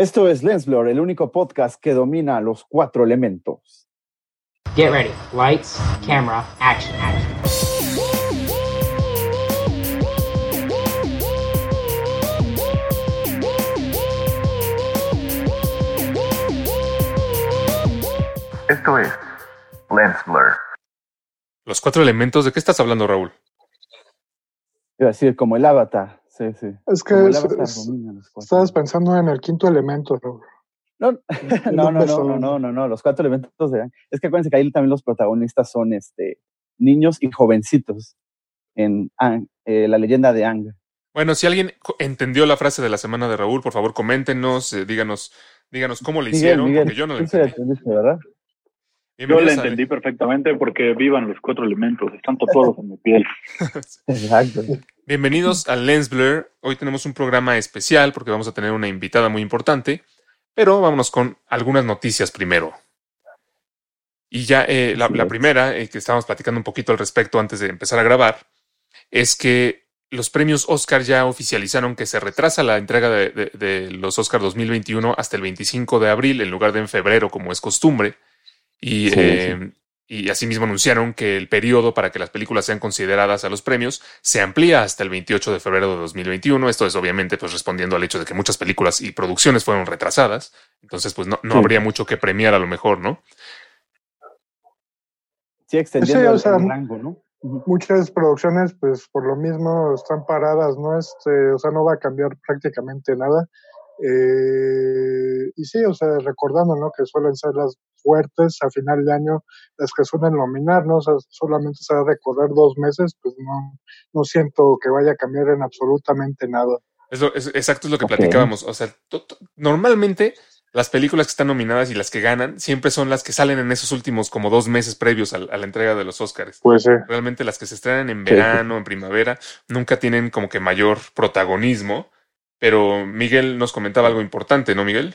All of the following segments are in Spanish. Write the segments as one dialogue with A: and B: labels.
A: Esto es Lensblur, el único podcast que domina los cuatro elementos.
B: Get ready. Lights, camera, action. action.
C: Esto es Lensblur.
D: Los cuatro elementos, ¿de qué estás hablando, Raúl?
A: Iba a decir, como el avatar. Sí, sí.
E: Es que es- es- estabas pensando en el quinto elemento, Raúl.
A: No, no, no, no, no, no, no, los cuatro elementos de... Es que acuérdense que ahí también los protagonistas son este, niños y jovencitos en Aang, eh, la leyenda de Ang.
D: Bueno, si alguien entendió la frase de la semana de Raúl, por favor, coméntenos, eh, díganos, díganos cómo le hicieron, porque yo no lo entendí.
F: Yo la entendí perfectamente porque vivan los cuatro elementos, están tatuados en mi piel.
A: Exacto.
D: Bienvenidos a Lens Blur. Hoy tenemos un programa especial porque vamos a tener una invitada muy importante, pero vámonos con algunas noticias primero. Y ya eh, la, primera, eh, que estábamos platicando un poquito al respecto antes de empezar a grabar, es que los premios Oscar ya oficializaron que se retrasa la entrega de, de- de los Oscar 2021 hasta el 25 de abril en lugar de en febrero como es costumbre. Y,
A: Sí,
D: eh, y asimismo anunciaron que el periodo para que las películas sean consideradas a los premios se amplía hasta el 28 de febrero de 2021. Esto es obviamente pues respondiendo al hecho de que muchas películas y producciones fueron retrasadas. Entonces pues no, no
A: Sí.
D: habría mucho que premiar a lo mejor, ¿no?
A: Sí, extendiendo
E: Sí, o
A: el-
E: sea,
A: el rango, ¿no?
E: Muchas producciones, pues por lo mismo están paradas, ¿no? Este, o sea, no va a cambiar prácticamente nada. Eh, y sí, o sea, recordando, ¿no? Que suelen ser las fuertes a final de año, las que suelen nominar, ¿no? O sea, solamente se va a recorrer dos meses, pues no, no siento que vaya a cambiar en absolutamente nada.
D: Es lo- es- exacto es lo que platicábamos. O sea, to- to- normalmente las películas que están nominadas y las que ganan siempre son las que salen en esos últimos como dos meses previos a, a la entrega de los Oscars.
E: Pues sí.
D: Realmente las que se estrenan en
A: sí.
D: verano, en primavera, nunca tienen como que mayor protagonismo. Pero Miguel nos comentaba algo importante, ¿no, Miguel?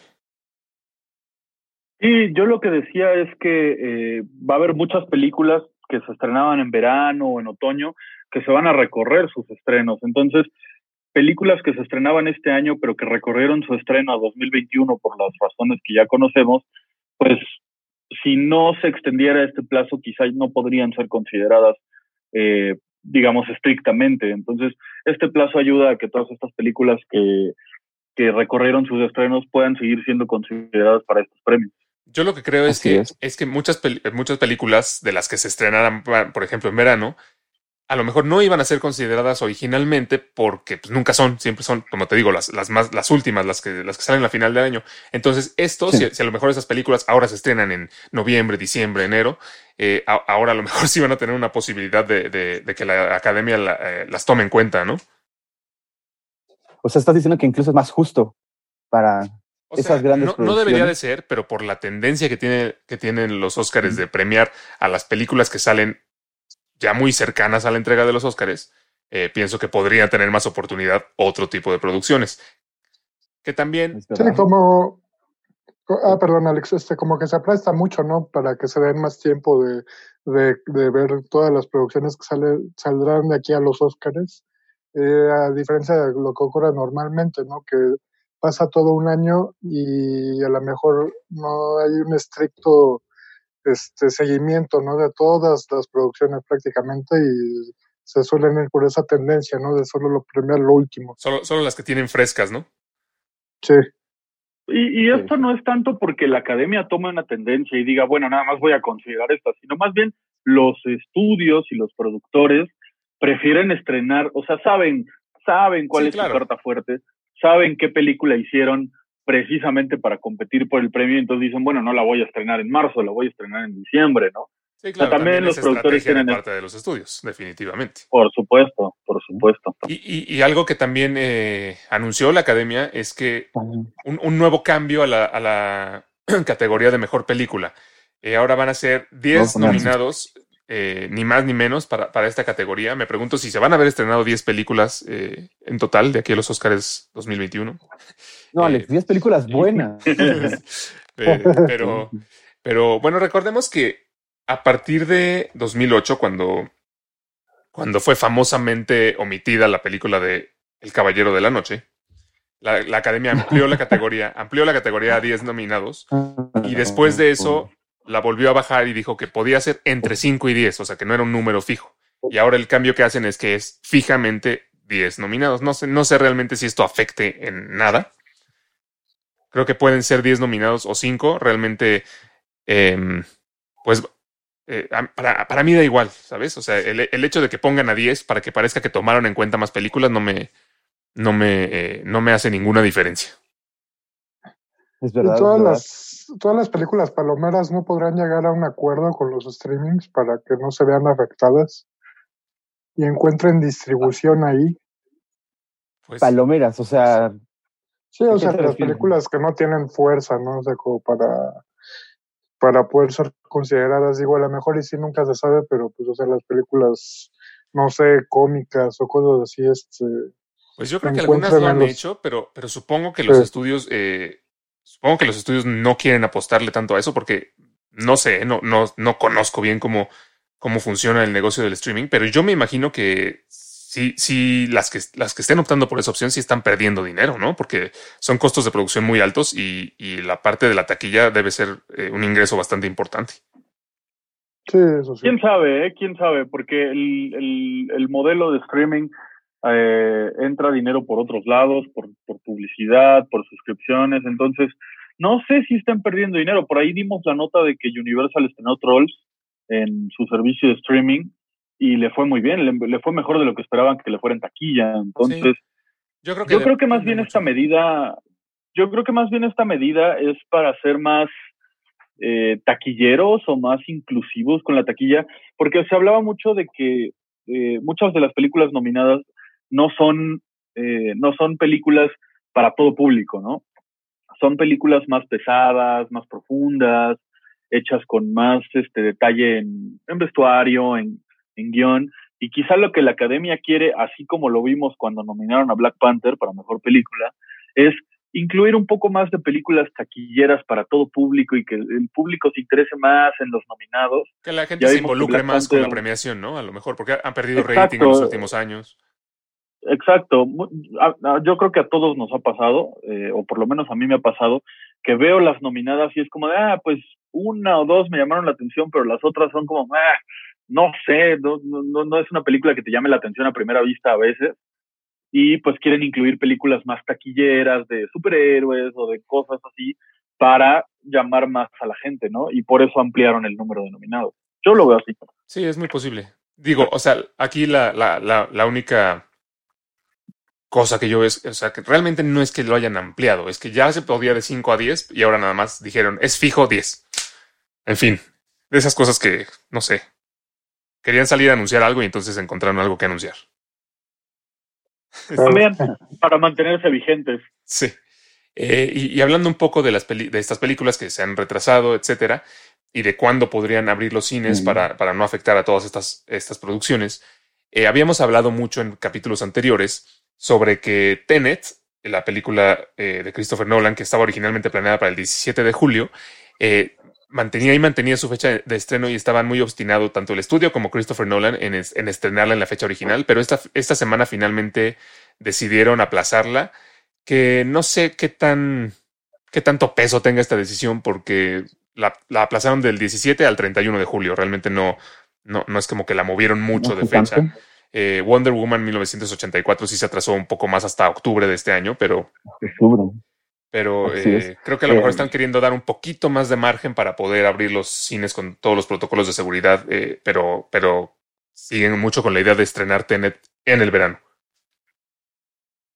F: Y yo lo que decía es que eh, va a haber muchas películas que se estrenaban en verano o en otoño que se van a recorrer sus estrenos. Entonces, películas que se estrenaban este año pero que recorrieron su estreno a 2021 por las razones que ya conocemos, pues si no se extendiera este plazo quizás no podrían ser consideradas, eh, digamos, estrictamente. Entonces, este plazo ayuda a que todas estas películas que, que recorrieron sus estrenos puedan seguir siendo consideradas para estos premios.
D: Yo lo que creo es
A: Así
D: que,
A: es.
D: es. que muchas, muchas películas de las que se estrenaran, por ejemplo, en verano, a lo mejor no iban a ser consideradas originalmente porque pues, nunca son, siempre son, como te digo, las, las más, las últimas, las que, las que salen a final de año. Entonces, esto,
A: Sí.
D: si, si a lo mejor esas películas ahora se estrenan en noviembre, diciembre, enero, eh, a- ahora a lo mejor sí van a tener una posibilidad de, de- de que la academia la- eh, las tome en cuenta, ¿no?
A: O sea, estás diciendo que incluso es más justo para...
D: O
A: Esas grandes
D: no, no debería de ser, pero por la tendencia que, tiene, que tienen los Óscares de premiar a las películas que salen ya muy cercanas a la entrega de los Óscares, eh, pienso que podrían tener más oportunidad otro tipo de producciones. Que también,
E: Sí, como. co- Ah, perdón, Alex, este, como que se presta mucho, ¿no? Para que se den más tiempo de, de, de ver todas las producciones que sale, saldrán de aquí a los Óscares, eh, a diferencia de lo que ocurre normalmente, ¿no? Que pasa todo un año y a lo mejor no hay un estricto este, seguimiento, ¿no? De todas las producciones prácticamente y se suelen ir por esa tendencia, ¿no? De solo lo premiar lo último.
D: solo, solo las que tienen frescas, ¿no?
E: Sí.
F: Y, y
A: Sí.
F: esto no es tanto porque la academia tome una tendencia y diga, bueno, nada más voy a considerar esta, sino más bien los estudios y los productores prefieren estrenar, o sea, saben, saben cuál
D: Sí,
F: es
D: claro.
F: su carta fuerte, saben qué película hicieron precisamente para competir por el premio, entonces dicen, bueno, no la voy a estrenar en marzo, la voy a estrenar en diciembre, ¿no?
D: Sí, claro.
F: también los
D: es
F: productores
D: de
F: tienen-
D: parte de los estudios, definitivamente.
F: Por supuesto, por supuesto.
D: Y, y- y algo que también eh, anunció la academia es que un, un nuevo cambio a la, a la categoría de mejor película. Eh, ahora van a ser 10
A: No, no.
D: nominados, eh, ni más ni menos, para, para esta categoría. Me pregunto si se van a haber estrenado 10 películas eh, en total de aquí a los Oscars 2021.
A: No,
D: Eh,
A: Alex, 10 películas buenas.
D: Eh, pero, pero bueno, recordemos que a partir de 2008, cuando, cuando fue famosamente omitida la película de El Caballero de la Noche, la, la academia amplió la categoría, amplió la categoría a 10 nominados y después de eso la volvió a bajar y dijo que podía ser entre 5 y 10, o sea que no era un número fijo. Y ahora el cambio que hacen es que es fijamente 10 nominados. No sé, no sé realmente si esto afecte en nada. Creo que pueden ser 10 nominados o 5. Realmente, em, pues eh, para, para, mí da igual, ¿sabes? O sea, el, el, hecho de que pongan a 10 para que parezca que tomaron en cuenta más películas no me, no me, eh, no me hace ninguna diferencia.
E: Es verdad. Todas, es verdad. Las, todas las películas palomeras no podrán llegar a un acuerdo con los streamings para que no se vean afectadas y encuentren distribución ahí.
A: Pues, Palomeras, o sea.
E: Sí, o sea, las películas que no tienen fuerza, ¿no? O sea, como para, para poder ser consideradas, digo, a lo mejor y sí nunca se sabe, pero pues, o sea, las películas, no sé, cómicas o cosas así, este.
D: Pues yo creo que algunas lo han los... hecho, pero, pero supongo que los sí. estudios, eh, supongo que los estudios no quieren apostarle tanto a eso porque no sé, no, no, no conozco bien cómo, cómo funciona el negocio del streaming, pero yo me imagino que sí, sí, las que, las que estén optando por esa opción sí están perdiendo dinero, ¿no? Porque son costos de producción muy altos y, y la parte de la taquilla debe ser eh, un ingreso bastante importante.
E: Sí, eso sí.
F: ¿Quién sabe, eh? ¿Quién sabe? Porque el, el, el modelo de streaming eh, entra dinero por otros lados, por, por publicidad, por suscripciones, entonces no sé si están perdiendo dinero. Por ahí dimos la nota de que Universal estrenó Trolls en su servicio de streaming y le fue muy bien, le, le, fue mejor de lo que esperaban que le fuera en taquilla. Entonces, sí.
D: yo creo que,
F: yo creo que más bien mucho. esta medida, yo creo que más bien esta medida es para ser más eh, taquilleros o más inclusivos con la taquilla, porque se hablaba mucho de que eh, muchas de las películas nominadas no son, eh, no son películas para todo público, ¿no? Son películas más pesadas, más profundas, hechas con más este detalle en, en vestuario, en, en guion, y quizá lo que la academia quiere, así como lo vimos cuando nominaron a Black Panther para mejor película, es incluir un poco más de películas taquilleras para todo público y que el público se interese más en los nominados.
D: Que la gente se involucre más con la premiación, ¿no? A lo mejor, porque han perdido Exacto. rating en los últimos años.
F: Exacto. Yo creo que a todos nos ha pasado, eh, o por lo menos a mí me ha pasado, que veo las nominadas y es como de, ah, pues una o dos me llamaron la atención, pero las otras son como, ah, no sé, no, no, no es una película que te llame la atención a primera vista a veces. Y pues quieren incluir películas más taquilleras de superhéroes o de cosas así para llamar más a la gente, ¿no? Y por eso ampliaron el número de nominados. Yo lo veo así.
D: Sí, es muy posible. Digo, o sea, aquí la, la, la, la única cosa que yo es, o sea, que realmente no es que lo hayan ampliado, es que ya se podía de 5 a 10 y ahora nada más dijeron, es fijo 10. En fin, de esas cosas que, no sé, querían salir a anunciar algo y entonces encontraron algo que anunciar.
F: También para mantenerse vigentes.
D: Sí. Eh, y, y, hablando un poco de, las de estas películas que se han retrasado, etcétera, y de cuándo podrían abrir los cines mm. para, para, no afectar a todas estas, estas producciones, eh, habíamos hablado mucho en capítulos anteriores sobre que Tenet, la película eh, de Christopher Nolan, que estaba originalmente planeada para el 17 de julio, eh, mantenía y mantenía su fecha de estreno y estaban muy obstinados tanto el estudio como Christopher Nolan en, es, en estrenarla en la fecha original, pero esta, esta semana finalmente decidieron aplazarla, que no sé qué tan qué tanto peso tenga esta decisión porque la, la, aplazaron del 17 al 31 de julio, realmente no, no, no es como que la movieron mucho de fecha. Eh, Wonder Woman 1984 sí se atrasó un poco más hasta octubre de este año, pero.
A: Octubre.
D: Pero eh, creo que a lo mejor eh, están queriendo dar un poquito más de margen para poder abrir los cines con todos los protocolos de seguridad, eh, pero, pero siguen mucho con la idea de estrenar Tenet en el verano.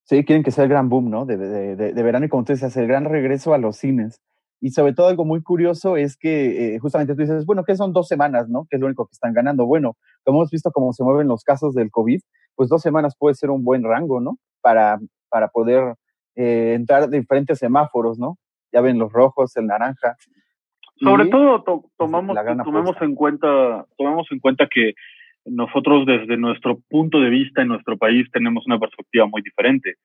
A: Sí, quieren que sea el gran boom, ¿no? De, de, de, de verano y como tú dices, el gran regreso a los cines. Y sobre todo algo muy curioso es que eh, justamente tú dices, bueno, ¿qué son dos semanas, no? ¿Qué es lo único que están ganando? Bueno, como hemos visto cómo se mueven los casos del COVID, pues dos semanas puede ser un buen rango, ¿no? Para, para poder eh, entrar de diferentes semáforos, ¿no? Ya ven los rojos, el naranja.
F: Sobre y, todo to tomamos, tomemos en cuenta, tomemos en cuenta que nosotros desde nuestro punto de vista en nuestro país tenemos una perspectiva muy diferente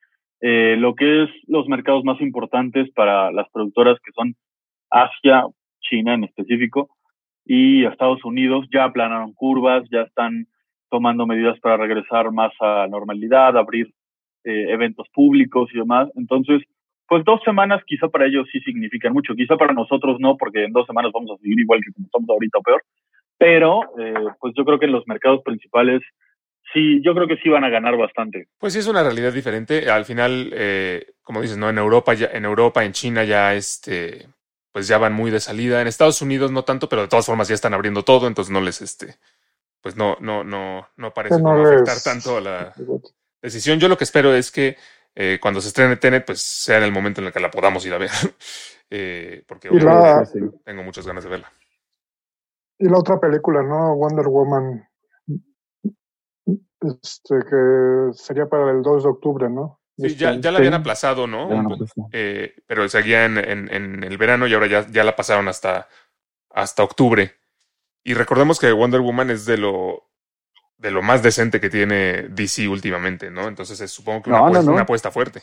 F: eh, lo que es los mercados más importantes para las productoras que son Asia, China en específico, y Estados Unidos ya aplanaron curvas, ya están tomando medidas para regresar más a normalidad, abrir eh, eventos públicos y demás. Entonces, pues dos semanas quizá para ellos sí significan mucho, quizá para nosotros no, porque en dos semanas vamos a seguir igual que como estamos ahorita o peor, pero eh, pues yo creo que en los mercados principales sí, yo creo que sí van a ganar bastante.
D: Pues sí, es una realidad diferente. Al final, eh, como dices, ¿no? En Europa, ya, en Europa, en China ya este, pues ya van muy de salida. En Estados Unidos no tanto, pero de todas formas ya están abriendo todo, entonces no les, este, pues no, no, no, no parece
E: Que no
D: afectar tanto a la decisión. Yo lo que espero es que eh, cuando se estrene Tenet, pues sea en el momento en el que la podamos ir a ver. Eh, porque
E: la-
D: tengo muchas ganas de verla.
E: Y la otra película, ¿no? Wonder Woman. Este, que sería para el 2 de octubre, ¿no?
D: Sí,
E: Este
D: ya, ya la habían aplazado, ¿no?
A: Pues.
D: Eh, pero seguía en, en- en el verano y ahora ya, ya la pasaron hasta, hasta octubre. Y recordemos que Wonder Woman es de lo, de lo más decente que tiene DC últimamente, ¿no? Entonces es, supongo que una,
A: No,
D: apuesta,
A: no.
D: una apuesta fuerte.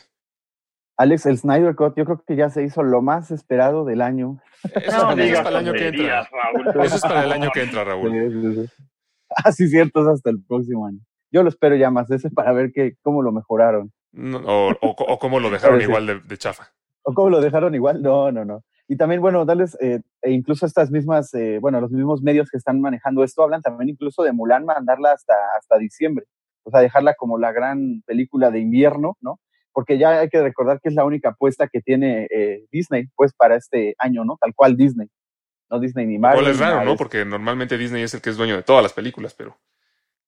A: Alex, el Snyder Cut, yo creo que ya se hizo lo más esperado del año.
D: Eso,
F: No
D: eso es para el año que entra.
F: Raúl.
D: Eso es para el año que entra, Raúl.
A: Sí, sí, sí. Ah, sí, cierto, es hasta el próximo año. Yo lo espero ya más ese para ver que, cómo lo mejoraron.
D: No, o, o, o cómo lo dejaron igual de, de chafa.
A: ¿O cómo lo dejaron igual? No, no, no. Y también, bueno, darles, eh, e incluso estas mismas, eh, bueno, los mismos medios que están manejando esto hablan también incluso de Mulan mandarla hasta, hasta diciembre. O sea, dejarla como la gran película de invierno, ¿no? Porque ya hay que recordar que es la única apuesta que tiene eh, Disney, pues, para este año, ¿no? Tal cual Disney. No Disney ni Marvel.
D: cual es raro, ¿no?
A: de.
D: Porque normalmente Disney es el que es dueño de todas las películas, pero.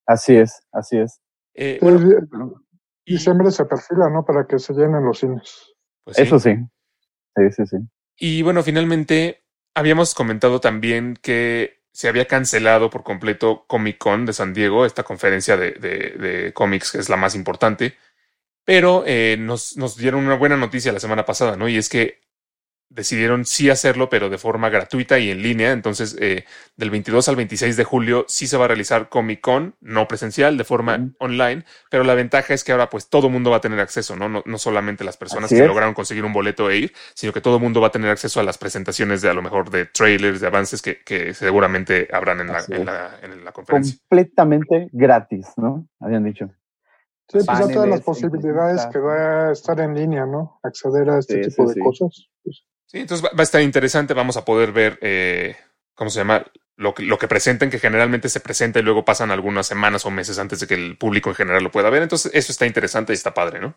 A: Así es, así es.
D: eh,
E: Sí,
D: bueno, y-
E: diciembre se perfila, ¿no? Para que se llenen los cines.
D: pues sí.
A: Eso sí. Sí, sí, sí.
D: Y bueno, finalmente habíamos comentado también que se había cancelado por completo Comic Con de San Diego, esta conferencia de, de- de cómics que es la más importante, pero eh, nos, nos dieron una buena noticia la semana pasada, ¿no? Y es que decidieron sí hacerlo, pero de forma gratuita y en línea. Entonces, eh, del 22 al 26 de julio sí se va a realizar Comic Con, no presencial, de forma online, pero la ventaja es que ahora pues todo mundo va a tener acceso, ¿no? No, no solamente las personas
A: Así
D: que
A: es.
D: lograron conseguir un boleto e ir, sino que todo mundo va a tener acceso a las presentaciones de a lo mejor de trailers, de avances que, que seguramente habrán en la, en la, en la conferencia.
A: Completamente gratis, ¿no? Habían dicho.
E: Sí, pues ya todas las posibilidades que da estar en línea, ¿no? Acceder a este
A: Sí,
E: tipo
A: sí,
E: de
A: sí.
E: cosas. Pues,
D: Sí, entonces va, va a estar interesante, vamos a poder ver, eh, ¿cómo se llama? Lo que, lo que presenten, que generalmente se presenta y luego pasan algunas semanas o meses antes de que el público en general lo pueda ver. Entonces, eso está interesante y está padre, ¿no?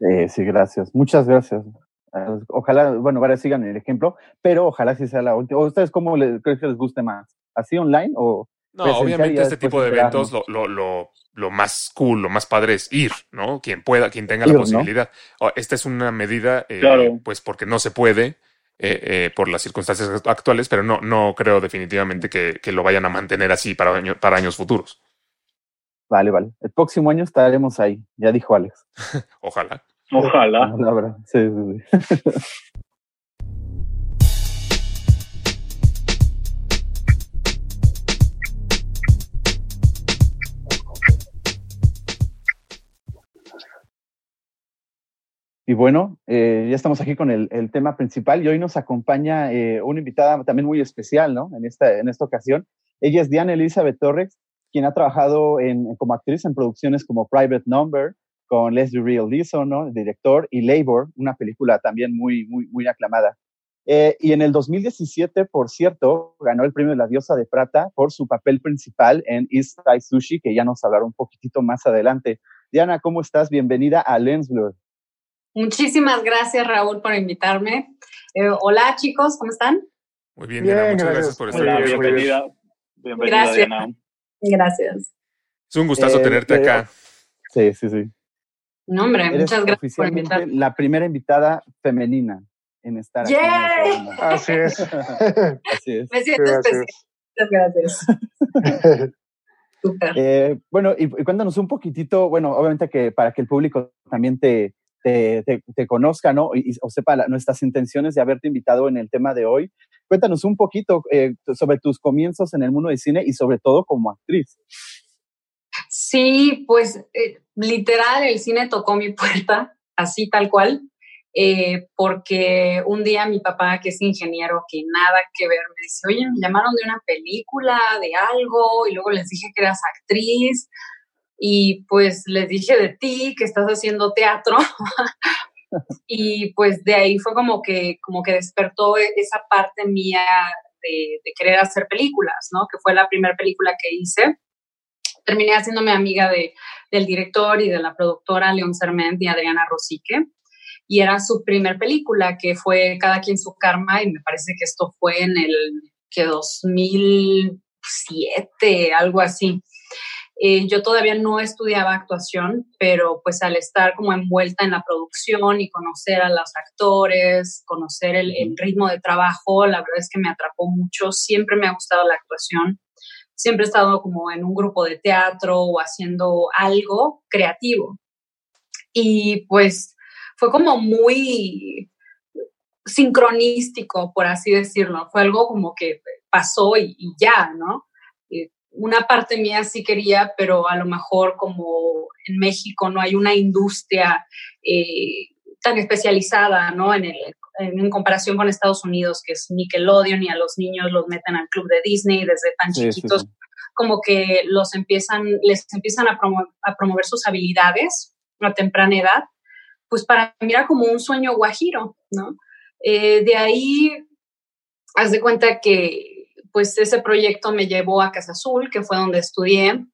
A: Eh, sí, gracias. Muchas gracias. Ah, Ojalá, bueno, varias sigan el ejemplo, pero ojalá sí sea la última. ¿O ustedes cómo les, creen que les guste más? ¿Así online o
D: No, obviamente este tipo de eventos, lo, lo, lo, lo más cool, lo más padre es ir, ¿no? Quien pueda, quien tenga la posibilidad. Esta es una medida, eh,
F: Claro.
D: pues porque no se puede eh, eh, por las circunstancias actuales, pero no, no creo definitivamente que, que lo vayan a mantener así para, año- para años futuros.
A: Vale, vale. El próximo año estaremos ahí, ya dijo Alex.
D: Ojalá.
F: Ojalá.
A: La verdad. Sí, sí, sí. Y bueno, eh, ya estamos aquí con el, tema principal y hoy nos acompaña eh, una invitada también muy especial, ¿no? En esta, en esta ocasión. Ella es Diana Elizabeth Torres, quien ha trabajado en, como actriz en producciones como Private Number, con Leslie Real Leeson, ¿no? El director, y Labor, una película también muy, muy, muy aclamada. Eh, y en el 2017, por cierto, ganó el premio de la Diosa de Plata por su papel principal en East Side Sushi, que ya nos hablará un poquitito más adelante. Diana, ¿cómo estás? Bienvenida a Lensblur.
G: Muchísimas gracias, Raúl, por invitarme. Eh, hola, chicos, ¿cómo están?
D: Muy bien, Diana,
E: Bien,
D: muchas
E: gracias.
D: gracias por estar
F: Hola,
D: nosotros.
F: bienvenida. Bienvenida,
G: Gracias.
F: Diana.
G: Gracias.
D: Es un gustazo
A: Eh,
D: tenerte
A: eh,
D: acá.
A: Sí, sí, sí.
G: No, hombre,
A: Eres
G: muchas gracias por invitarme.
A: la primera invitada femenina en estar aquí. en.
E: Así es.
A: Así es.
G: Me siento
E: Sí,
G: especial. Muchas gracias.
A: Eh, bueno, y, y cuéntanos un poquitito, bueno, obviamente que para que el público también te, te, te, te conozca, ¿no? Y, o sepa la- nuestras intenciones de haberte invitado en el tema de hoy. Cuéntanos un poquito eh, sobre tus comienzos en el mundo del cine y sobre todo como actriz.
G: Sí, pues eh, literal, el cine tocó mi puerta, así tal cual, eh, porque un día mi papá, que es ingeniero, que nada que ver, me dice, oye, me llamaron de una película, de algo, y luego les dije que eras actriz. Y pues les dije de ti que estás haciendo teatro y pues de ahí fue como que, como que despertó e, esa parte mía de, querer hacer películas, ¿no? Que fue la primera película que hice. Terminé haciéndome amiga de, del director y de la productora León Serment y Adriana Rosique. Y era su primer película, que fue Cada quien su karma, y me parece que esto fue en el que 2007, algo así. Eh, yo todavía no estudiaba actuación, pero pues al estar como envuelta en la producción y conocer a los actores, conocer el, ritmo de trabajo, la verdad es que me atrapó mucho. Siempre me ha gustado la actuación. Siempre he estado como en un grupo de teatro o haciendo algo creativo. Y pues fue como muy sincronístico, por así decirlo. Fue algo como que pasó y, y ya, ¿no? Una parte mía sí quería, pero a lo mejor como en México no hay una industria eh, tan especializada, ¿no? En, el, en, comparación con Estados Unidos, que es Nickelodeon y a los niños los meten al club de Disney desde tan chiquitos, como que los empiezan, les empiezan a, a promover sus habilidades a temprana edad, pues para mí era como un sueño guajiro, ¿no? Eh, de ahí, haz de cuenta que pues ese proyecto me llevó a Casa Azul, que fue donde estudié,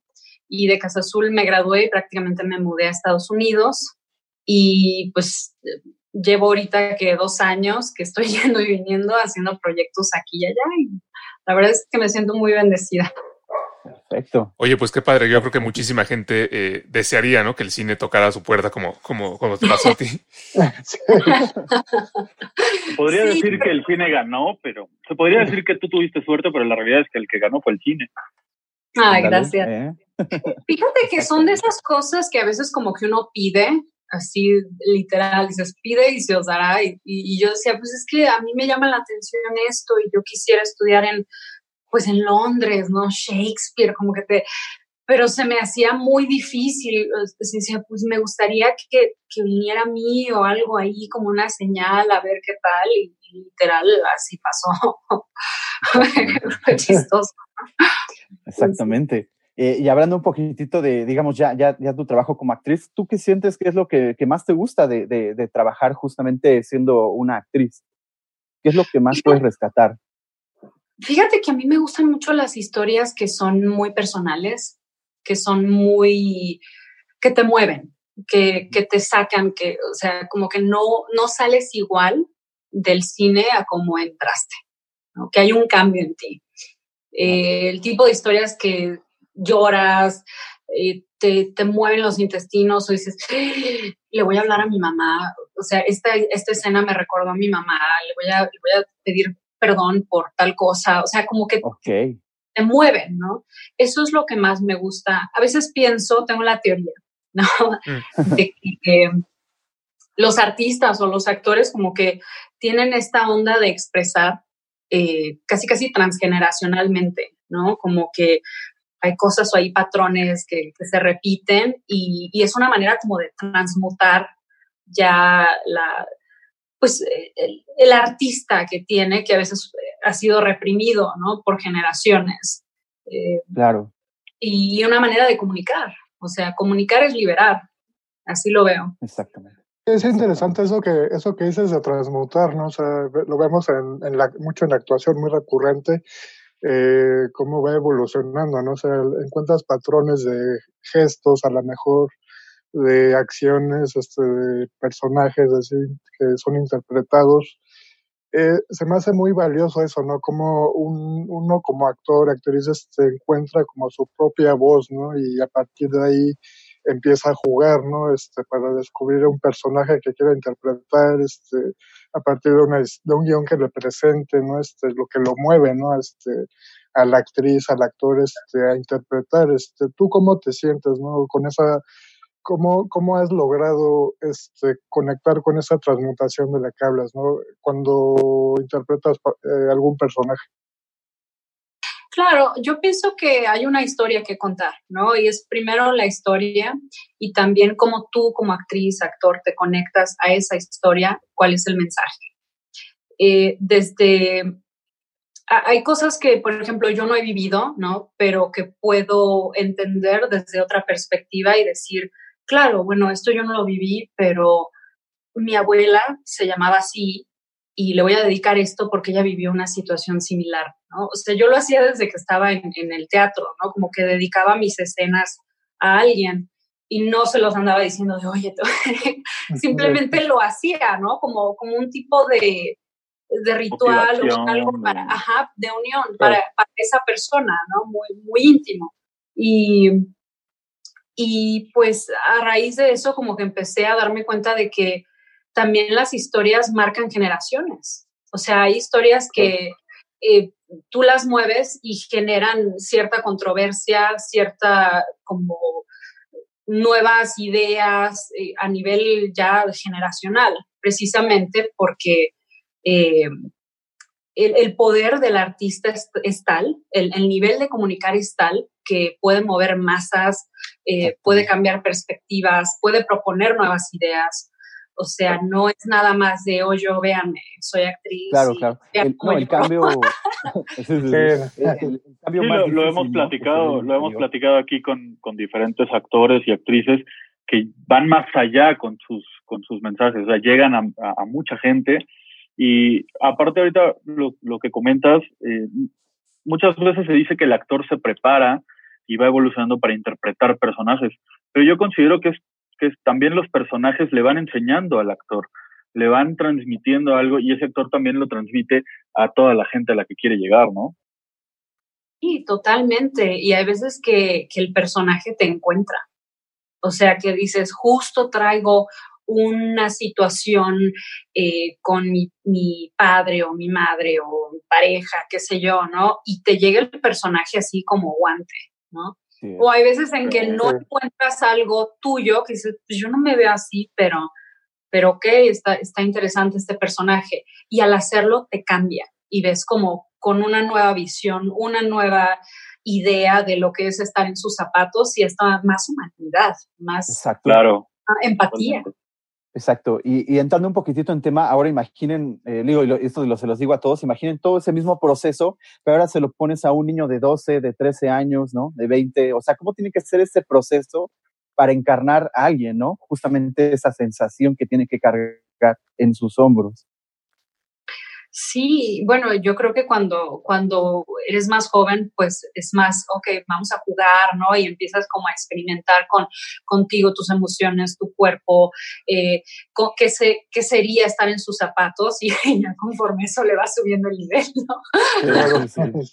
G: y de Casa Azul me gradué y prácticamente me mudé a Estados Unidos. Y pues llevo ahorita que dos años que estoy yendo y viniendo haciendo proyectos aquí y allá. Y la verdad es que me siento muy bendecida.
A: Perfecto.
D: Oye, pues qué padre. Yo creo que muchísima gente eh, desearía, ¿no? Que el cine tocara a su puerta como, como, como te pasó a ti.
F: podría decir que el cine ganó, pero se podría decir que tú tuviste suerte, pero la realidad es que el que ganó fue el cine.
G: Ay, gracias. ¿eh? Fíjate que son de esas cosas que a veces como que uno pide, así literal, dices, pide y se os dará. Y, y yo decía, pues es que a mí me llama la atención esto y yo quisiera estudiar en pues en Londres, ¿no? Shakespeare, como que te, pero se me hacía muy difícil, decía, pues me gustaría que, que, viniera a mí o algo ahí como una señal a ver qué tal y, literal así pasó. Fue chistoso.
A: Exactamente. Eh, y hablando un poquitito de, digamos, ya, ya, ya tu trabajo como actriz, ¿tú qué sientes que es lo que, que más te gusta de, de, de, trabajar justamente siendo una actriz? ¿Qué es lo que más puedes rescatar?
G: Fíjate que a mí me gustan mucho las historias que son muy personales, que son muy, que te mueven, que, que te sacan, que, o sea, como que no, no sales igual del cine a como entraste, que hay un cambio en ti. Eh, el tipo de historias que lloras, eh, te, te, mueven los intestinos o dices, ¡Ah! le voy a hablar a mi mamá. O sea, esta, esta escena me recordó a mi mamá, le voy a, le voy a pedir perdón por tal cosa, o sea, como que te mueven, ¿no? Eso es lo que más me gusta. A veces pienso, tengo la teoría, ¿no? Mm. de que los artistas o los actores como que tienen esta onda de expresar eh, casi casi transgeneracionalmente, ¿no? Como que hay cosas o hay patrones que, se repiten y, y, es una manera como de transmutar ya la, pues eh, el, artista que tiene, que a veces ha sido reprimido, ¿no? Por generaciones.
A: Eh, claro.
G: Y una manera de comunicar. O sea, comunicar es liberar. Así lo veo.
A: Exactamente.
E: Es interesante eso que, eso que dices de transmutar, ¿no? O sea, lo vemos en, en la, mucho en la actuación, muy recurrente, eh, cómo va evolucionando, ¿no? O sea, encuentras patrones de gestos, a lo mejor de acciones, este, de personajes así que son interpretados. Eh, se me hace muy valioso eso, ¿no? Como un, uno como actor, actriz, se este, encuentra como su propia voz, ¿no? Y a partir de ahí empieza a jugar, ¿no? Este, para descubrir un personaje que quiera interpretar, este, a partir de, una, de un guion que le presente, ¿no? Este, lo que lo mueve, ¿no? Este, a la actriz, al actor, este, a interpretar, este, ¿tú cómo te sientes, ¿no? Con esa ¿Cómo, ¿Cómo has logrado este, conectar con esa transmutación de la que hablas, ¿no? cuando interpretas eh, algún personaje?
G: Claro, yo pienso que hay una historia que contar, ¿no? Y es primero la historia y también cómo tú como actriz, actor, te conectas a esa historia, cuál es el mensaje. Eh, desde hay cosas que, por ejemplo, yo no he vivido, ¿no? Pero que puedo entender desde otra perspectiva y decir, claro, bueno, esto yo no lo viví, pero mi abuela se llamaba así y le voy a dedicar esto porque ella vivió una situación similar, ¿no? O sea, yo lo hacía desde que estaba en, el teatro, ¿no? Como que dedicaba mis escenas a alguien y no se los andaba diciendo de, oye, simplemente lo hacía, ¿no? Como, como un tipo de, de ritual o algo para, ajá, de unión para, para, esa persona, ¿no? Muy, muy íntimo. Y, y pues a raíz de eso como que empecé a darme cuenta de que también las historias marcan generaciones. O sea, hay historias que eh, tú las mueves y generan cierta controversia, cierta como nuevas ideas eh, a nivel ya generacional, precisamente porque eh, el, poder del artista es, tal, el, nivel de comunicar es tal que puede mover masas, eh, puede cambiar perspectivas, puede proponer nuevas ideas. O sea, no es nada más de, oye, yo véanme, soy actriz.
A: Claro, claro. El, no, el cambio.
F: lo, hemos platicado, lo hemos platicado aquí con, con diferentes actores y actrices que van más allá con sus, con sus mensajes, o sea, llegan a, a mucha gente y aparte ahorita lo, lo que comentas, eh, muchas veces se dice que el actor se prepara y va evolucionando para interpretar personajes, pero yo considero que, es, que también los personajes le van enseñando al actor, le van transmitiendo algo y ese actor también lo transmite a toda la gente a la que quiere llegar, ¿no?
G: Sí, totalmente. Y hay veces que, que el personaje te encuentra. O sea, que dices, justo traigo una situación eh, con mi, mi, padre o mi madre o mi pareja, qué sé yo, ¿no? Y te llega el personaje así como guante, ¿no? O hay veces en que no encuentras algo tuyo que dices, pues yo no me veo así, pero, pero ok, está, está interesante este personaje. Y al hacerlo te cambia y ves como con una nueva visión, una nueva idea de lo que es estar en sus zapatos y esta más humanidad, más
F: claro.
G: empatía.
A: Exacto. Y, entrando un poquitito en tema, ahora imaginen, eh, digo, y esto se los digo a todos, imaginen todo ese mismo proceso, pero ahora se lo pones a un niño de 12, de 13 años, ¿no? De 20. O sea, ¿cómo tiene que ser ese proceso para encarnar a alguien, ¿no? Justamente esa sensación que tiene que cargar en sus hombros.
G: Sí, bueno, yo creo que cuando, cuando eres más joven, pues es más, ok, vamos a jugar, ¿no? Y empiezas como a experimentar con, contigo, tus emociones, tu cuerpo, eh, qué, se, qué sería estar en sus zapatos y ya conforme eso le va subiendo el nivel, ¿no?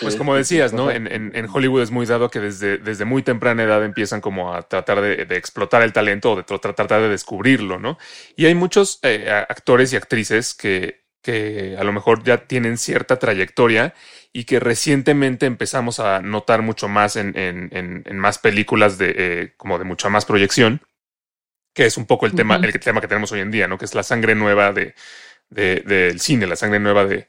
D: Pues como decías, ¿no? En, en, Hollywood es muy dado que desde, desde muy temprana edad empiezan como a tratar de, explotar el talento o de tratar de descubrirlo, ¿no? Y hay muchos eh, actores y actrices que que a lo mejor ya tienen cierta trayectoria y que recientemente empezamos a notar mucho más en, en, más películas de eh, como de mucha más proyección, que es un poco el tema, el tema que tenemos hoy en día, ¿no? Que es la sangre nueva de, del cine, la sangre nueva de,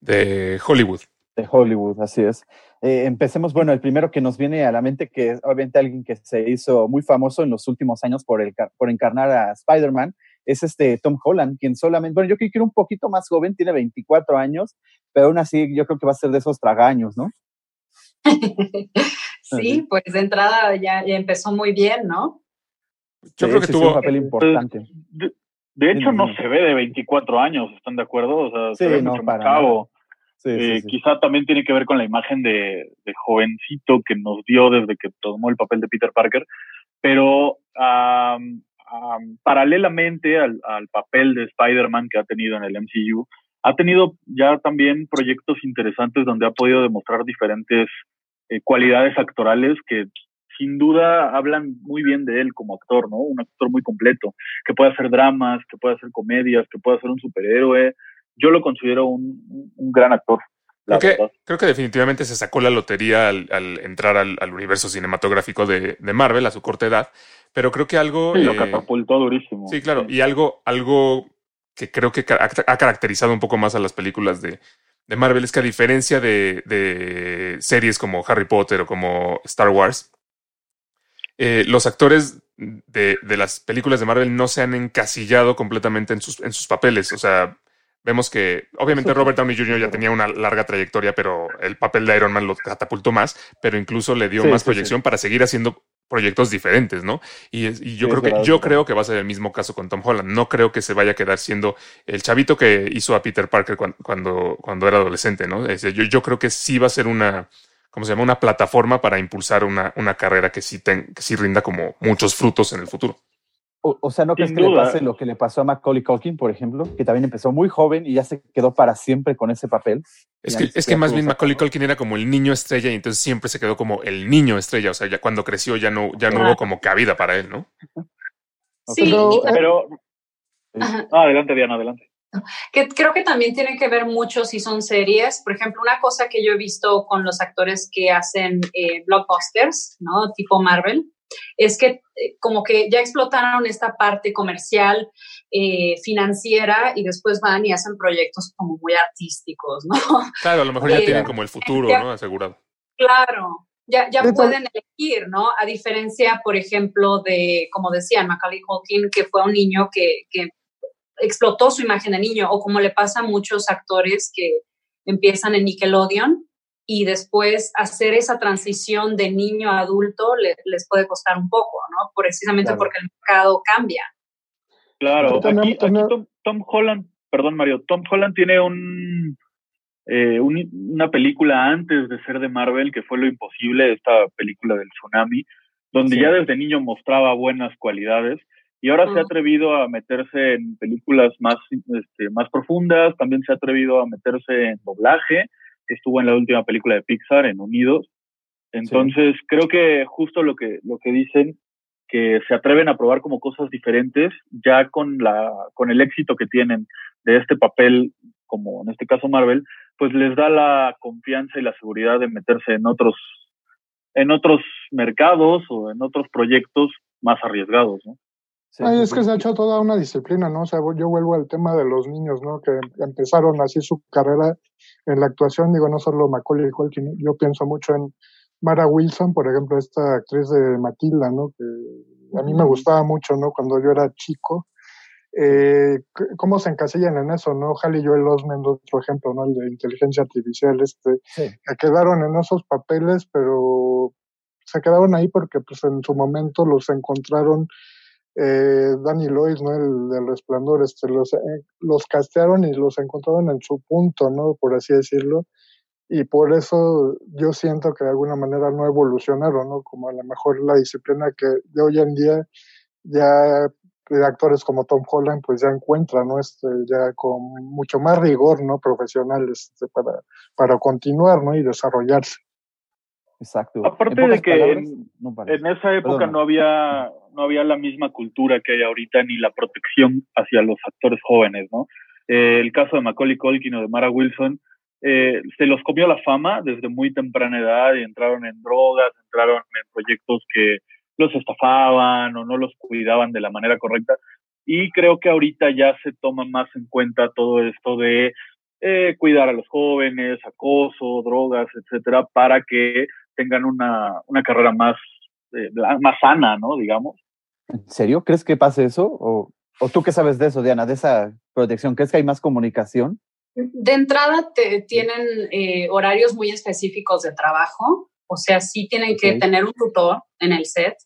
D: de Hollywood.
A: De Hollywood, así es. Eh, empecemos, bueno, el primero que nos viene a la mente, que es obviamente alguien que se hizo muy famoso en los últimos años por, el, por encarnar a Spider-Man, es este Tom Holland, quien solamente, bueno, yo creo que era un poquito más joven, tiene 24 años, pero aún así yo creo que va a ser de esos tragaños, ¿no?
G: sí, pues de entrada ya, empezó muy bien, ¿no?
D: Yo creo que tuvo
A: un papel importante.
F: De, hecho, no se ve de 24 años, ¿están de acuerdo? O sea, se ve mucho más eh, quizá también tiene que ver con la imagen de, jovencito que nos dio desde que tomó el papel de Peter Parker, pero paralelamente al, papel de Spider-Man que ha tenido en el MCU, ha tenido ya también proyectos interesantes donde ha podido demostrar diferentes eh, cualidades actorales que sin duda hablan muy bien de él como actor, ¿no? Un actor muy completo, que puede hacer dramas, que puede hacer comedias, que puede ser un superhéroe. Yo lo considero un, gran actor.
D: Creo que, creo que, definitivamente se sacó la lotería al, entrar al, universo cinematográfico de, de, Marvel a su corta edad, pero creo que algo...
F: Sí, lo eh, catapultó durísimo.
D: Sí, claro. Y algo, algo que creo que ha caracterizado un poco más a las películas de, de Marvel es que a diferencia de, de, series como Harry Potter o como Star Wars, eh, los actores de, de, las películas de Marvel no se han encasillado completamente en sus, en sus papeles. O sea, Vemos que obviamente Robert Downey Jr. ya tenía una larga trayectoria, pero el papel de Iron Man lo catapultó más, pero incluso le dio
A: Sí,
D: más
A: sí,
D: proyección para seguir haciendo proyectos diferentes, ¿no? Y, yo creo que yo creo que va a ser el mismo caso con Tom Holland. No creo que se vaya a quedar siendo el chavito que hizo a Peter Parker cuan- cuando, cuando, era adolescente, ¿no? Es decir, yo, yo creo que sí va a ser una, ¿cómo se llama? Una plataforma para impulsar una, una carrera que sí, ten- que sí rinda como muchos frutos en el futuro.
A: O, o sea, ¿no crees
F: Sin
A: que le pase lo que le pasó a Macaulay Culkin, por ejemplo? Que también empezó muy joven y ya se quedó para siempre con ese papel.
D: Es que, es que más bien. Macaulay Culkin era como el niño estrella y entonces siempre se quedó como el niño estrella. O sea, ya cuando creció ya no, ya no hubo como cabida para él, ¿no?
G: Sí,
E: Pero,
F: ah, adelante, Diana, adelante.
G: que creo que también tiene que ver mucho si son series. Por ejemplo, una cosa que yo he visto con los actores que hacen eh, blockbusters, ¿no? Tipo Marvel, es que eh, como que ya explotaron esta parte comercial, eh, financiera, y después van y hacen proyectos como muy artísticos, ¿no?
D: Claro, a lo mejor ya
G: Eh,
D: tienen como el futuro,
G: ya-
D: ¿no? Asegurado.
G: Claro, ya, ya pueden elegir, ¿no? A diferencia, por ejemplo, de, como decían, Macaulay Culkin, que fue un niño que, que explotó su imagen de niño, o como le pasa a muchos actores que empiezan en Nickelodeon y después hacer esa transición de niño a adulto le- les puede costar un poco, ¿no? Precisamente
A: Claro.
G: porque el mercado cambia.
F: Claro, aquí, Tom, Tom Holland, perdón Mario, Tom Holland tiene un, eh, un- una película antes de ser de Marvel que fue Lo Imposible, esta película del tsunami, donde
A: Sí.
F: ya desde niño mostraba buenas cualidades y ahora se ha atrevido a meterse en películas más, este, más profundas, también se ha atrevido a meterse en doblaje, estuvo en la última película de Pixar, en Unidos. Entonces, creo que justo lo que, lo que dicen, que se atreven a probar como cosas diferentes, ya con, la, con el éxito que tienen de este papel, como en este caso Marvel, pues les da la confianza y la seguridad de meterse en otros, en otros mercados o en otros proyectos más arriesgados, ¿no?
E: Ay, es que se ha hecho toda una disciplina, ¿no? O sea, yo vuelvo al tema de los niños, ¿no? Que empezaron así su carrera en la actuación, digo, no solo Macaulay Culkin, yo pienso mucho en Mara Wilson, por ejemplo, esta actriz de Matilda, ¿no? Que a mí me gustaba mucho, ¿no? Cuando yo era chico. Eh, ¿Cómo se encasillan en eso, no? Halley Joel Osment, otro ejemplo, ¿no? El de inteligencia artificial, este,
A: Sí.
E: que quedaron en esos papeles, pero se quedaron ahí porque pues en su momento los encontraron eh, Danny Lloyd, ¿no? El del resplandor, este, los, eh, los castearon y los encontraron en su punto, ¿no? Por así decirlo. Y por eso yo siento que de alguna manera no evolucionaron, ¿no? Como a lo mejor la disciplina que de hoy en día ya actores como Tom Holland pues ya encuentran, ¿no? Este, ya con mucho más rigor, ¿no? Profesional, este, para, para continuar, ¿no? Y desarrollarse.
A: Exacto.
F: Aparte de que
A: palabras,
F: en-
A: no parece.
F: En esa época no había, no había la misma cultura que hay ahorita ni la protección hacia los actores jóvenes, ¿no? Eh, el caso de Macaulay Culkin o de Mara Wilson, eh, se los comió la fama desde muy temprana edad y entraron en drogas, entraron en proyectos que los estafaban o no los cuidaban de la manera correcta. Y creo que ahorita ya se toma más en cuenta todo esto de eh, cuidar a los jóvenes, acoso, drogas, etcétera, para que tengan una, una carrera más, eh, más sana, ¿no? Digamos.
A: ¿En serio? ¿Crees que pase eso? ¿O, ¿O tú qué sabes de eso, Diana, de esa protección? ¿Crees que hay más comunicación?
G: De entrada te, tienen eh, horarios muy específicos de trabajo, o sea, sí tienen que tener un tutor en el set,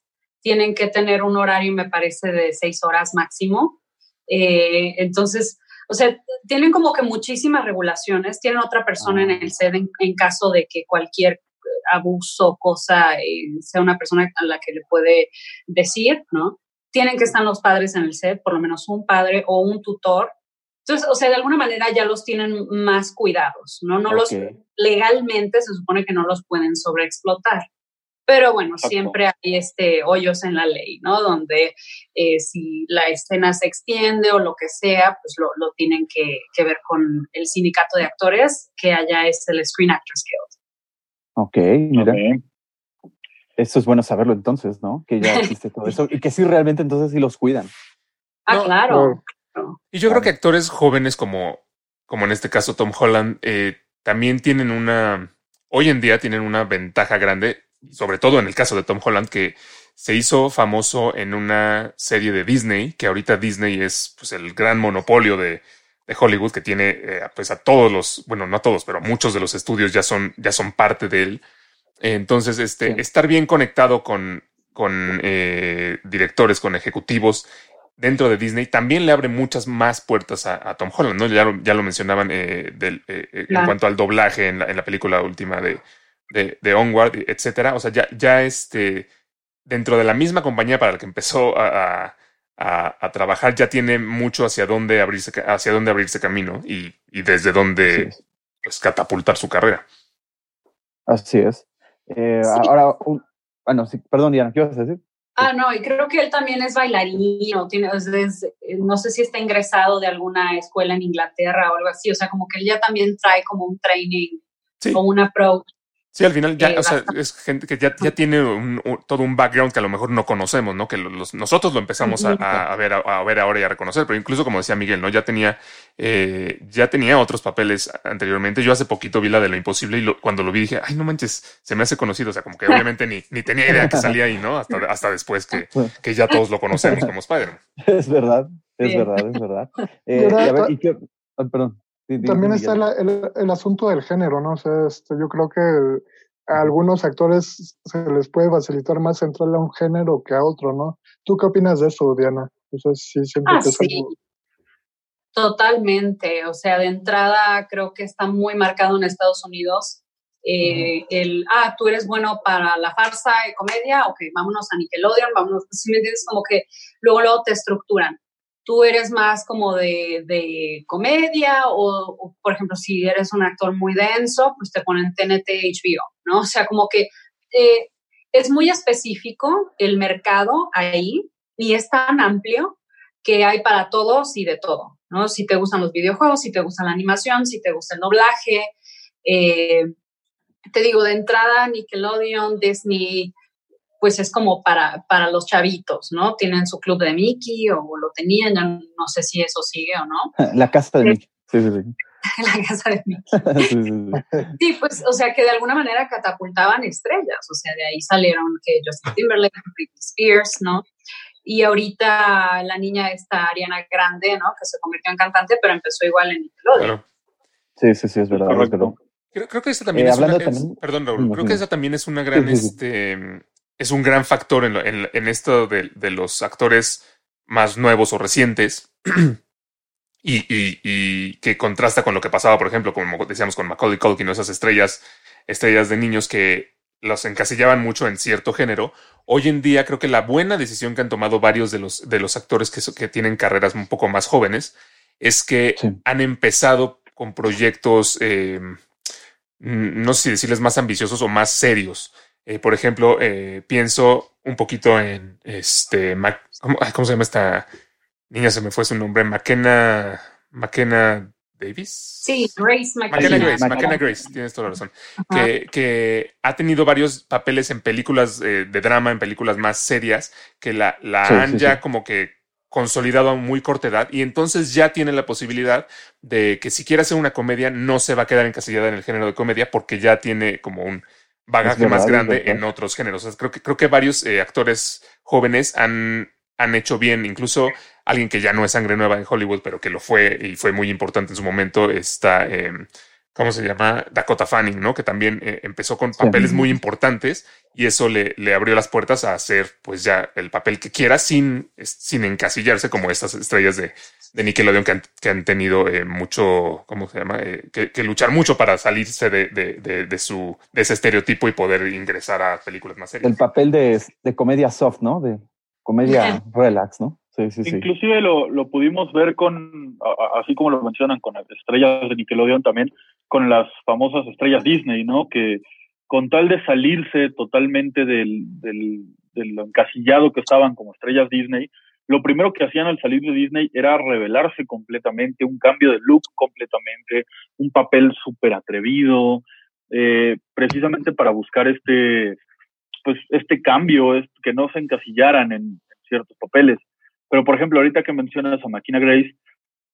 G: tienen que tener un horario, me parece, de seis horas máximo. Eh, entonces, o sea, tienen como que muchísimas regulaciones, tienen otra persona en
A: Ah.
G: el set en, en caso de que cualquier abuso, cosa, eh, sea una persona a la que le puede decir, ¿no? Tienen que estar los padres en el set, por lo menos un padre o un tutor. Entonces, o sea, de alguna manera ya los tienen más cuidados, ¿no? No los, legalmente se supone que no los pueden sobreexplotar. Pero bueno, siempre hay este hoyos en la ley, ¿no? Donde eh, si la escena se extiende o lo que sea, pues lo, lo tienen que, que ver con el sindicato de actores, que allá es el Screen Actors Guild.
A: Ok, mira. Eso es bueno saberlo entonces, ¿no? Que ya existe todo eso y que sí realmente entonces sí los cuidan.
G: Ah,
D: No,
G: claro.
D: Y yo creo que actores jóvenes como, como en este caso Tom Holland, eh, también tienen una, hoy en día tienen una ventaja grande, sobre todo en el caso de Tom Holland, que se hizo famoso en una serie de Disney, que ahorita Disney es pues, el gran monopolio de, de Hollywood, que tiene eh, pues a todos los, bueno, no a todos, pero muchos de los estudios ya son, ya son parte de él. Entonces, este,
A: Sí.
D: estar bien conectado con, con eh, directores, con ejecutivos dentro de Disney también le abre muchas más puertas a, a Tom Holland, ¿no? Ya lo, ya lo mencionaban eh, del, en cuanto al doblaje en la, en la película última de, de, de Onward, etcétera. O sea, ya, ya este, dentro de la misma compañía para la que empezó a, a- a- a trabajar, ya tiene mucho hacia dónde abrirse, hacia dónde abrirse camino y, y desde
A: Así
D: dónde
A: es.
D: pues, catapultar su carrera.
A: Así es. Eh,
G: Sí.
A: Ahora, un, bueno, sí, perdón, Diana, ¿qué ibas a decir?
G: Ah, no, y creo que él también es bailarín o tiene, es- es- eh, no sé si está ingresado de alguna escuela en Inglaterra o algo así, o sea, como que él ya también trae como un training
D: Sí.
G: o un approach.
D: Sí, al final ya,
G: Eh,
D: o sea, es gente que ya, ya tiene un- un- todo un background que a lo mejor no conocemos, ¿no? Que los- nosotros lo empezamos a,
G: Ujú.
D: a- a ver, a, a ver ahora y a reconocer, pero incluso como decía Miguel, ¿no? Ya tenía, eh, ya tenía otros papeles anteriormente. Yo hace poquito vi la de lo imposible y lo- cuando lo vi dije, ay, no manches, se me hace conocido. O sea, como que obviamente ni, ni tenía idea que salía ahí, ¿no? Hasta, hasta después que, que ya todos lo conocemos como Spider-Man.
A: Es verdad, es verdad, es verdad. Eh,
E: Mira,
A: y a ver,
E: ta-
A: ¿y qué- ah, perdón.
E: También está el, el asunto del género, ¿no? O sea, este, yo creo que a algunos actores se les puede facilitar más entrar a un género que a otro, ¿no? ¿Tú qué opinas de eso, Diana? O sea, sí siento
G: Ah, sí.
E: algo-
G: Totalmente, o sea, de entrada creo que está muy marcado en Estados Unidos eh, el, ah, tú eres bueno para la farsa y comedia, ok, vámonos a Nickelodeon, vámonos, si me entiendes, como que luego, luego te estructuran. Tú eres más como de, de comedia o, por ejemplo, si eres un actor muy denso, pues te ponen TNT HBO, ¿no? O sea, como que eh, es muy específico el mercado ahí y es tan amplio que hay para todos y de todo, ¿no? Si te gustan los videojuegos, si te gusta la animación, si te gusta el doblaje. Eh, te digo, de entrada, Nickelodeon, Disney, pues es como para, para los chavitos, ¿no? Tienen su club de Mickey o lo tenían, ya no sé si eso sigue o no,
A: La casa de
G: Sí.
A: Mickey. Sí, sí, sí.
G: la casa de Mickey.
A: Sí, sí, sí.
G: Sí, pues, o sea, que de alguna manera catapultaban estrellas, o sea, de ahí salieron que Justin Timberlake, Britney Spears, ¿no? Y ahorita la niña esta Ariana Grande, ¿no? Que se convirtió en cantante, pero empezó igual en Nickelodeon.
D: Claro.
A: Sí, sí, sí, es verdad. es
F: Correcto.
A: verdad.
D: Creo, creo que esa también
A: Eh,
D: es una, es-
A: también-
D: perdón, Raúl, creo que esa también es una gran,
A: Sí, sí, sí.
D: este, es un gran factor en, lo- en, en esto de, de los actores más nuevos o recientes y, y- y que contrasta con lo que pasaba, por ejemplo, como decíamos con Macaulay Culkin, esas estrellas, estrellas de niños que los encasillaban mucho en cierto género. Hoy en día creo que la buena decisión que han tomado varios de los, de los actores que, que tienen carreras un poco más jóvenes es que
A: Sí.
D: han empezado con proyectos, eh, no sé si decirles más ambiciosos o más serios. Eh, por ejemplo, eh, pienso un poquito en este, Mac- ¿cómo, ay, cómo se llama esta niña? Se me fue su nombre, McKenna, McKenna Davis.
G: Sí, Grace
D: McKenna
G: McKenna.
D: Grace,
A: McKenna.
D: McKenna Grace, tienes toda la razón. Que, que ha tenido varios papeles en películas eh, de drama, en películas más serias, que la, la
A: Sí,
D: han
A: sí,
D: ya
A: sí.
D: como que consolidado a muy corta edad y entonces ya tiene la posibilidad de que si quiere hacer una comedia no se va a quedar encasillada en el género de comedia porque ya tiene como un bagaje
A: verdad,
D: más grande en otros géneros. O sea, creo que creo que varios eh, actores jóvenes han, han hecho bien, incluso alguien que ya no es sangre nueva en Hollywood, pero que lo fue y fue muy importante en su momento, está, eh, ¿cómo se llama? Dakota Fanning, ¿no? Que también eh, empezó con
A: Sí.
D: papeles muy importantes y eso le, le abrió las puertas a hacer pues ya el papel que quiera sin, sin encasillarse como estas estrellas de, de Nickelodeon que han, que han tenido eh, mucho, ¿cómo se llama? Eh, que, que luchar mucho para salirse de, de, de, de su, de ese estereotipo y poder ingresar a películas más serias.
A: El papel de, de comedia soft, ¿no? De comedia relax, ¿no? Sí, sí, sí.
F: Inclusive lo, lo pudimos ver con, así como lo mencionan, con las estrellas de Nickelodeon también, con las famosas estrellas Disney, ¿no? Que con tal de salirse totalmente del, del, encasillado que estaban como estrellas Disney, lo primero que hacían al salir de Disney era revelarse completamente, un cambio de look completamente, un papel súper atrevido, eh, precisamente para buscar este, pues, este cambio, que no se encasillaran en, en ciertos papeles. Pero, por ejemplo, ahorita que mencionas a Makina Grace,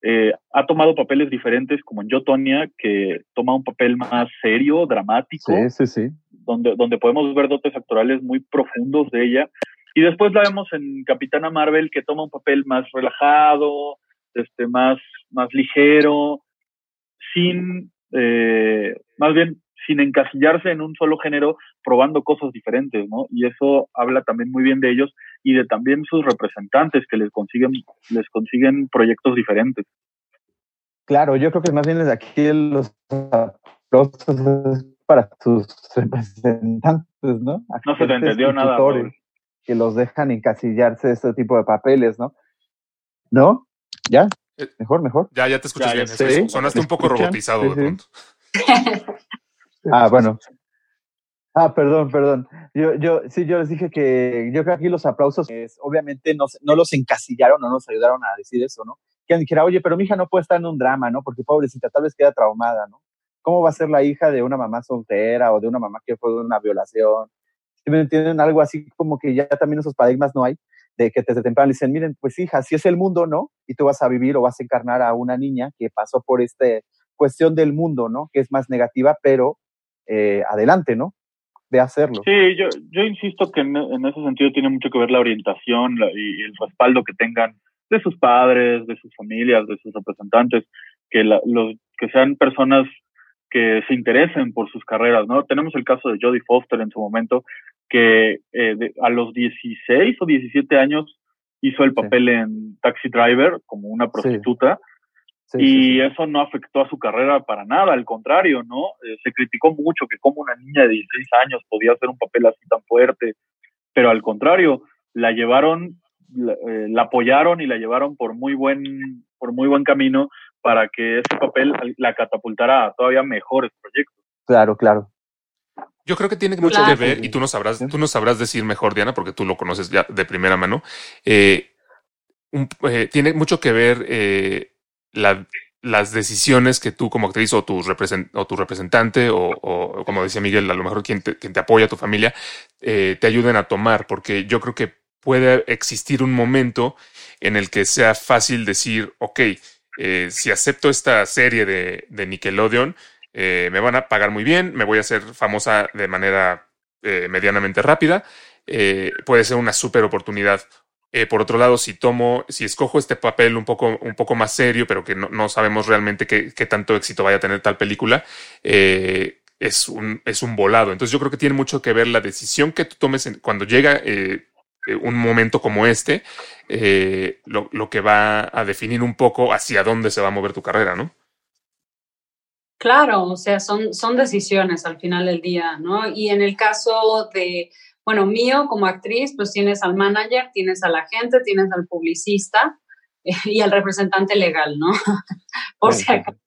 F: eh, ha tomado papeles diferentes, como en Yo, Tonya, que toma un papel más serio, dramático,
A: Sí, sí, sí.
F: donde, donde podemos ver dotes actorales muy profundos de ella. Y después la vemos en Capitana Marvel, que toma un papel más relajado, este, más, más ligero, sin, eh, más bien, sin encasillarse en un solo género, probando cosas diferentes, ¿no? Y eso habla también muy bien de ellos y de también sus representantes que les consiguen, les consiguen proyectos diferentes.
A: Claro, yo creo que más bien desde aquí los aplausos para sus representantes, ¿no?
F: No se te entendió nada.
A: Que los dejan encasillarse de este tipo de papeles, ¿no? ¿No? ¿Ya?
D: Eh,
A: Mejor, mejor.
D: Ya, ya te escuchas
F: Ya,
D: bien. Es Sonaste un poco
A: ¿Escuchan?
D: robotizado
A: Sí,
D: de pronto.
A: Ah, bueno. Ah, perdón, perdón. Yo, yo, sí, yo les dije que yo creo que aquí los aplausos, es, obviamente, no, se- no los encasillaron, no nos ayudaron a decir eso, ¿no? Que alguien dijera, oye, pero mi hija no puede estar en un drama, ¿no? Porque pobrecita, tal vez queda traumada, ¿no? ¿Cómo va a ser la hija de una mamá soltera o de una mamá que fue de una violación? ¿Sí me? Algo así como que ya también esos paradigmas no hay, de que desde temprano dicen, miren, pues hija, si es el mundo, ¿no? Y tú vas a vivir o vas a encarnar a una niña que pasó por esta cuestión del mundo, ¿no? Que es más negativa, pero eh, adelante, ¿no? De hacerlo.
F: Sí, yo, yo insisto que en, ese sentido tiene mucho que ver la orientación la- y el respaldo que tengan de sus padres, de sus familias, de sus representantes, que, la- los, que sean personas que se interesen por sus carreras, ¿no? Tenemos el caso de Jodie Foster en su momento, que eh, de- a los 16 o 17 años hizo el papel en Taxi Driver como una prostituta
A: Sí,
F: y
A: sí,
F: eso no afectó a su carrera para nada, al contrario, ¿no? Eh, se criticó mucho que como una niña de 16 años podía hacer un papel así tan fuerte, pero al contrario, la llevaron, la, eh, la apoyaron y la llevaron por muy buen, por muy buen camino para que ese papel la catapultara a todavía mejores proyectos.
A: Claro, claro.
D: Yo creo que tiene mucho
G: Claro.
D: que ver, y tú nos sabrás, tú nos sabrás decir mejor, Diana, porque tú lo conoces ya de primera mano. eh, un- eh, tiene mucho que ver eh, la- las decisiones que tú como actriz o tu, represent- o tu representante o, o, como decía Miguel, a lo mejor quien te, quien te apoya, tu familia, te ayuden a tomar, porque yo creo que puede existir un momento en el que sea fácil decir, ok, si acepto esta serie de, de Nickelodeon, eh, me van a pagar muy bien, me voy a hacer famosa de manera eh, medianamente rápida, eh, puede ser una súper oportunidad. Por otro lado, si tomo, si escojo este papel un poco, un poco más serio, pero que no, no sabemos realmente qué, tanto éxito vaya a tener tal película, es, un, es un volado. Entonces yo creo que tiene mucho que ver la decisión que tú tomes en- cuando llega un momento como este, lo, lo que va a definir un poco hacia dónde se va a mover tu carrera, ¿no?
G: Claro, o sea, son, son decisiones al final del día, ¿no? Y en el caso de, bueno, mío como actriz, pues tienes al manager, tienes al agente, tienes al publicista eh, y al representante legal, ¿no? Por si acaso.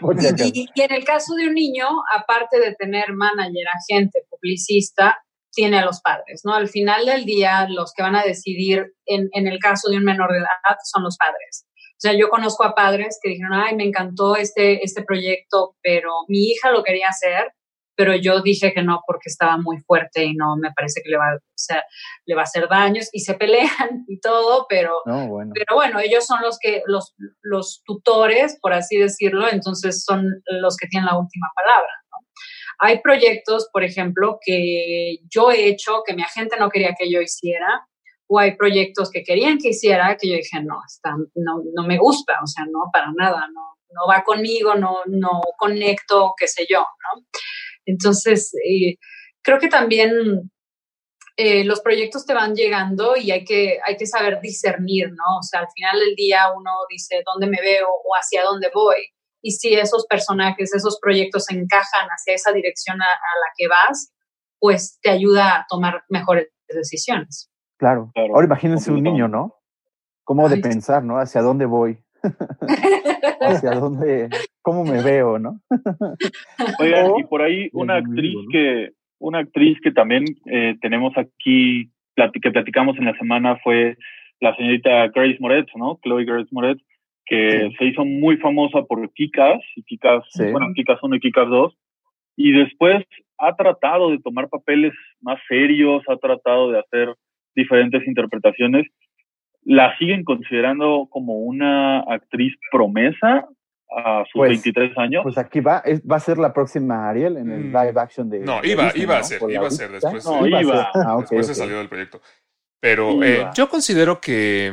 A: Por si acaso.
G: Y, y en el caso de un niño, aparte de tener manager, agente, publicista, tiene a los padres, ¿no? Al final del día, los que van a decidir en, en el caso de un menor de edad son los padres. O sea, yo conozco a padres que dijeron, ay, me encantó este, este proyecto, pero mi hija lo quería hacer, pero yo dije que no porque estaba muy fuerte y no me parece que le va, o sea, le va a hacer daños y se pelean y todo, pero
A: No, bueno.
G: pero bueno, ellos son los que, los, los tutores, por así decirlo, entonces son los que tienen la última palabra. ¿no? Hay proyectos, por ejemplo, que yo he hecho, que mi agente no quería que yo hiciera, o hay proyectos que querían que hiciera, que yo dije, no, está, no, no me gusta, o sea, no, para nada, no, no va conmigo, no, no conecto, qué sé yo, ¿no? Entonces, eh, creo que también eh, los proyectos te van llegando y hay que, hay que saber discernir, ¿no? O sea, al final del día uno dice dónde me veo o hacia dónde voy. Y si esos personajes, esos proyectos encajan hacia esa dirección a, a la que vas, pues te ayuda a tomar mejores decisiones.
A: Claro.
F: Claro,
A: Ahora imagínense un niño, ¿no? ¿Cómo de
G: Ay,
A: pensar, ¿no? ¿Hacia dónde voy? ¿Hacia dónde? ¿Cómo me veo, no?
F: Oigan, y por ahí una actriz que, una actriz que también eh, tenemos aquí, que platicamos en la semana fue la señorita Grace Moretz, ¿no? Chloe Grace Moretz, que
A: Sí.
F: se hizo muy famosa por Kikas, y Kikas,
A: Sí.
F: bueno, Kikas 1 y Kikas 2, y después ha tratado de tomar papeles más serios, ha tratado de hacer diferentes interpretaciones. La siguen considerando como una actriz promesa a sus
A: Pues-
F: 23 años.
A: Pues aquí va, es- va a ser la próxima Ariel en el
D: Mm.
A: live action de.
D: No,
A: de
D: iba-
A: Disney,
D: iba a ser, iba a ser después.
F: No,
A: iba a
F: iba.
A: ser. Ah,
D: Después se salió del proyecto. Pero eh, yo considero que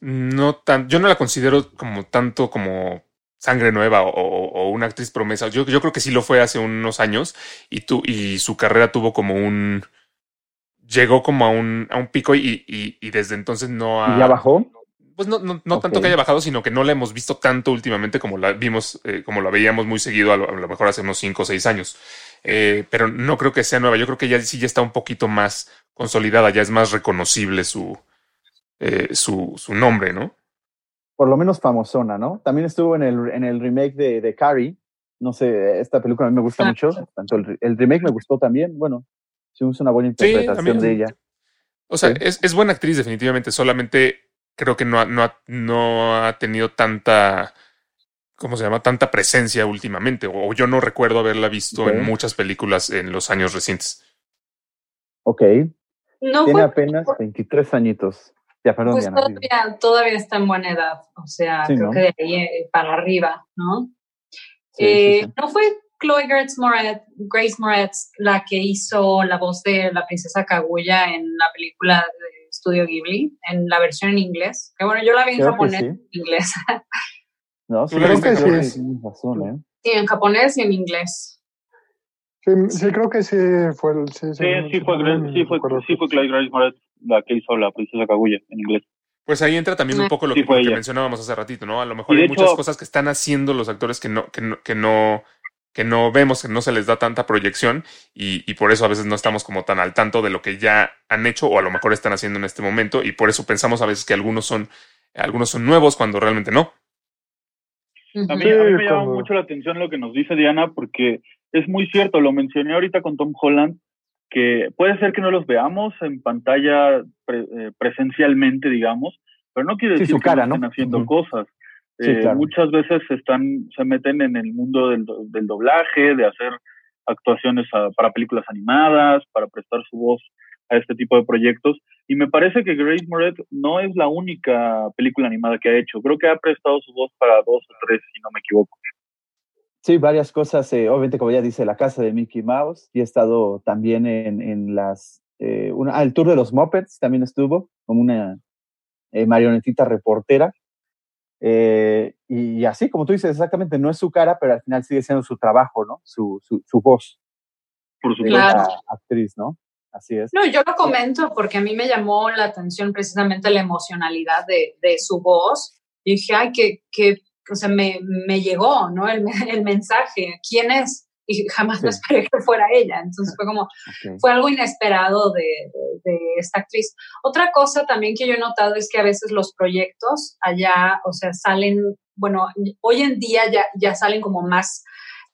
D: no tan, yo no la considero como tanto como sangre nueva o, o una actriz promesa. Yo, yo creo que sí lo fue hace unos años y, tu, y su carrera tuvo como un, llegó como a un, a un pico y, y, y desde entonces no ha...
A: ¿Y ya bajó?
D: Pues no, no, no tanto que haya bajado, sino que no la hemos visto tanto últimamente como la vimos, eh, como la veíamos muy seguido a lo, a lo, mejor hace unos cinco o seis años. Eh, pero no creo que sea nueva. Yo creo que ya sí ya está un poquito más consolidada, ya es más reconocible su, eh, su, su nombre, ¿no?
A: Por lo menos famosona, ¿no? También estuvo en el, en el remake de, de Carrie. No sé, esta película a mí me gusta mucho. Tanto el, el, remake me gustó también. Bueno, sí, es una buena interpretación sí, de ella.
D: O sea, sí. es, es, buena actriz, definitivamente. Solamente creo que no ha, no ha, no ha tenido tanta. ¿Cómo se llama? Tanta presencia últimamente. O yo no recuerdo haberla visto okay. en muchas películas en los años recientes.
A: Ok. No Tiene fue... apenas 23 añitos. Ya, perdón,
G: pues
A: Diana,
G: todavía, todavía, está en buena edad, o sea, sí, creo ¿no? que de ahí eh, para arriba, ¿no? Sí, eh, sí, no fue Chloe Grace Moretz, Grace Moretz la que hizo la voz de la princesa Kaguya en la película de Studio Ghibli, en la versión en inglés. Que bueno, yo la vi en
A: creo
G: japonés y en inglés.
A: no, sí, creo que sí. sí. Razón, ¿eh?
G: Sí, en japonés y en inglés.
E: Sí, sí, creo que sí fue el. Sí,
F: sí, sí, fue, sí, fue, sí fue Chloe Grace Moretz la que hizo la princesa Kaguya en inglés.
D: Pues ahí entra también un poco lo sí, que, que mencionábamos hace ratito, ¿no? A lo mejor hay hecho, muchas cosas que están haciendo los actores que no, que no, que no, que no vemos, que no se les da tanta proyección y, y, por eso a veces no estamos como tan al tanto de lo que ya han hecho o a lo mejor están haciendo en este momento y por eso pensamos a veces que algunos son, algunos son nuevos cuando realmente no.
F: A mí, a mí me llama mucho la atención lo que nos dice Diana porque es muy cierto, lo mencioné ahorita con Tom Holland, que puede ser que no los veamos en pantalla pre, eh, presencialmente, digamos, pero no quiere decir
A: sí, cara,
F: que no estén
A: ¿no?
F: haciendo
A: Uh -huh.
F: cosas.
A: Sí,
F: eh,
A: claro.
F: Muchas veces están, se meten en el mundo del, del doblaje, de hacer actuaciones a, para películas animadas, para prestar su voz a este tipo de proyectos. Y me parece que Grace Moretz no es la única película animada que ha hecho. Creo que ha prestado su voz para dos o tres, si no me equivoco.
A: Sí, varias cosas. Eh, obviamente, como ya dice, la casa de Mickey Mouse. Y he estado también en, en las. Eh, una, ah, el tour de los Muppets también estuvo, como una eh, marionetita reportera. Eh, y así, como tú dices, exactamente, no es su cara, pero al final sigue siendo su trabajo, ¿no? Su, su, su voz.
F: Por
A: supuesto. Claro. actriz, ¿no? Así es.
G: No, yo lo comento porque a mí me llamó la atención precisamente la emocionalidad de, de su voz. Y dije, ay, que, que o sea, me, me llegó, ¿no? El, el, mensaje, ¿quién es? Y jamás sí. me esperé que fuera ella. Entonces fue como, okay. fue algo inesperado de, de, de, esta actriz. Otra cosa también que yo he notado es que a veces los proyectos allá, o sea, salen, bueno, hoy en día ya, ya salen como más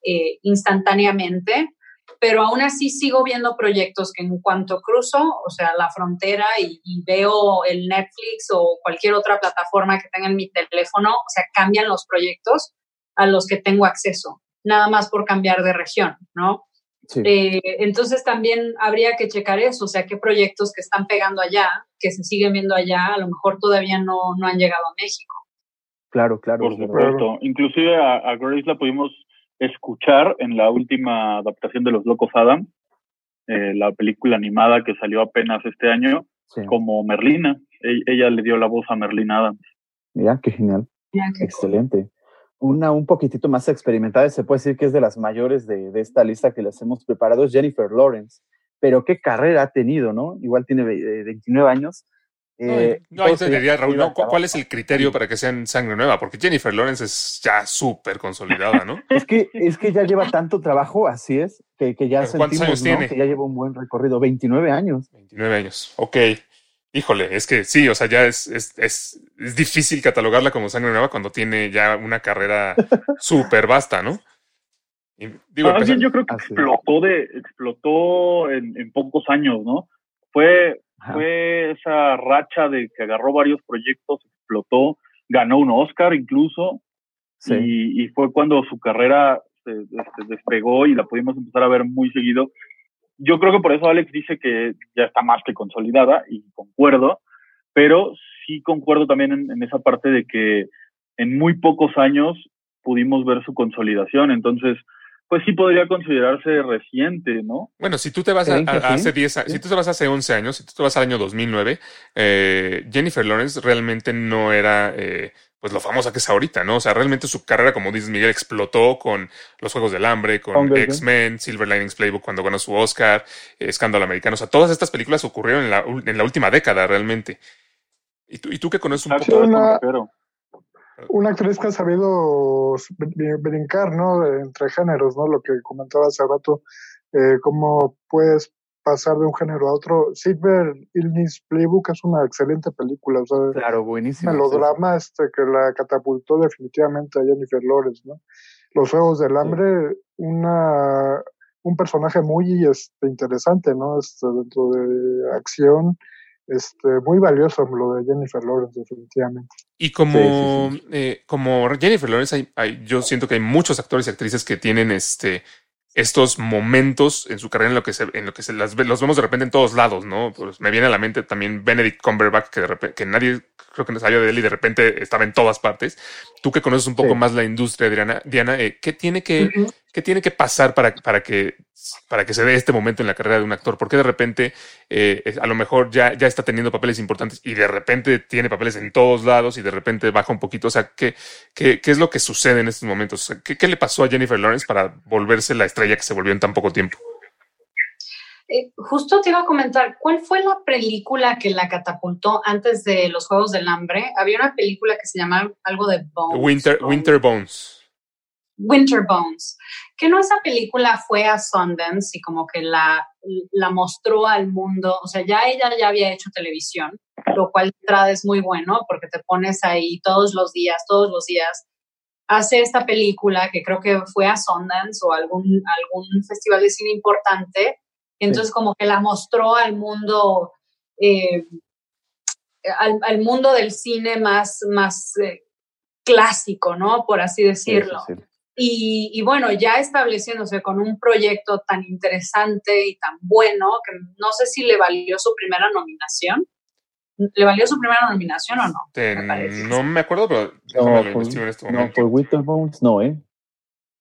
G: eh, instantáneamente, pero aún así sigo viendo proyectos que en cuanto cruzo, o sea, la frontera y, y, veo el Netflix o cualquier otra plataforma que tenga en mi teléfono, o sea, cambian los proyectos a los que tengo acceso, nada más por cambiar de región, ¿no? Sí. Eh, entonces también habría que checar eso, o sea, qué proyectos que están pegando allá, que se siguen viendo allá, a lo mejor todavía no, no han llegado a México.
A: Claro, claro.
F: Por supuesto. Claro. Inclusive a, a Grace la pudimos escuchar en la última adaptación de Los Locos Adam, eh, la película animada que salió apenas este año, sí. como Merlina. E ella le dio la voz a Merlina Adams.
A: Mira, qué genial. Mira, qué Excelente. Cool. Una un poquitito más experimentada, se puede decir que es de las mayores de, de, esta lista que les hemos preparado, es Jennifer Lawrence. Pero qué carrera ha tenido, ¿no? Igual tiene 29 años
D: eh, no, no, te diría, Raúl, no, ¿cuál es el criterio para que sean sangre nueva? Porque Jennifer Lawrence es ya súper consolidada, ¿no?
A: es, que, es que ya lleva tanto trabajo, así es, que, que ya sentimos
D: años
A: ¿no?
D: tiene?
A: que ya lleva un buen recorrido. 29 años.
D: 29 años, ok. Híjole, es que sí, o sea, ya es, es, es, es difícil catalogarla como sangre nueva cuando tiene ya una carrera súper vasta, ¿no?
F: Y, digo, Más bien yo creo que explotó, de, explotó en, en pocos años, ¿no? Fue Ajá. fue esa racha de que agarró varios proyectos, explotó, ganó un Oscar incluso, sí. y, y, fue cuando su carrera se, se, despegó y la pudimos empezar a ver muy seguido. Yo creo que por eso Alex dice que ya está más que consolidada, y concuerdo, pero sí concuerdo también en, en esa parte de que en muy pocos años pudimos ver su consolidación, entonces pues sí podría considerarse reciente, ¿no?
D: Bueno, si tú te vas a, hace 10 años,
A: Sí.
D: si tú te vas hace 11 años, si tú te vas al año 2009, eh, Jennifer Lawrence realmente no era eh, pues lo famosa que es ahorita, ¿no? O sea, realmente su carrera, como dices Miguel, explotó con Los Juegos del Hambre, con. X-Men, Silver Linings Playbook cuando ganó su Oscar, Escándalo Americano. O sea, todas estas películas ocurrieron en la, ul- en la última década realmente. ¿Y tú, y tú que conoces un
F: Exacto,
D: poco?
E: una-. Una actriz que ha sabido br- brincar, ¿no? Entre géneros, ¿no? Lo que comentaba hace rato, eh, cómo puedes pasar de un género a otro. Silver Illness Playbook es una excelente película, o sea,
A: Claro, buenísimo.
E: melodrama este que la catapultó definitivamente a Jennifer Lawrence, ¿no? Los Juegos del Hambre, una un personaje muy este, interesante, ¿no? Este, dentro de acción, este, muy valioso lo de Jennifer Lawrence, definitivamente.
D: Y como,
A: Sí, sí,
D: eh, como Jennifer Lawrence, hay, hay- yo siento que hay muchos actores y actrices que tienen este estos momentos en su carrera en lo que se, en lo que se las los vemos de repente en todos lados, ¿no? Pues me viene a la mente también Benedict Cumberbatch, que de repente, que nadie creo que no sabía de él y de repente estaba en todas partes. Tú que conoces un poco
A: Sí.
D: más la industria, Diana, Diana eh, ¿qué tiene que. ¿Qué tiene que pasar para, para, que, para que se dé este momento en la carrera de un actor? Porque de repente eh, a lo mejor ya, ya está teniendo papeles importantes y de repente tiene papeles en todos lados y de repente baja un poquito? O sea, ¿qué, qué, qué es lo que sucede en estos momentos? O sea, ¿qué, ¿Qué le pasó a Jennifer Lawrence para volverse la estrella que se volvió en tan poco tiempo?
G: Eh, justo te iba a comentar, ¿cuál fue la película que la catapultó antes de los Juegos del Hambre? Había una película que se llamaba algo de Bones.
D: Winter,
G: o-
D: Winter Bones.
G: Winter Bones, que no esa película fue a Sundance y como que la, la mostró al mundo, o sea, ya ella ya había hecho televisión, lo cual entrada es muy bueno porque te pones ahí todos los días, todos los días, hace esta película que creo que fue a Sundance o algún, algún festival de cine importante, entonces como que la mostró al mundo, eh, al, al mundo del cine más, más eh, clásico, ¿no? Por así
A: Sí,
G: decirlo.
A: sí, sí.
G: Y, y bueno, ya estableciéndose con un proyecto tan interesante y tan bueno, que no sé si le valió su primera nominación. ¿Le valió su primera nominación o no?
D: Te-
G: Me parece.
D: no me acuerdo, pero
A: No, por,
D: en este
A: no,
D: momento.
A: por Winter Bones no, ¿eh?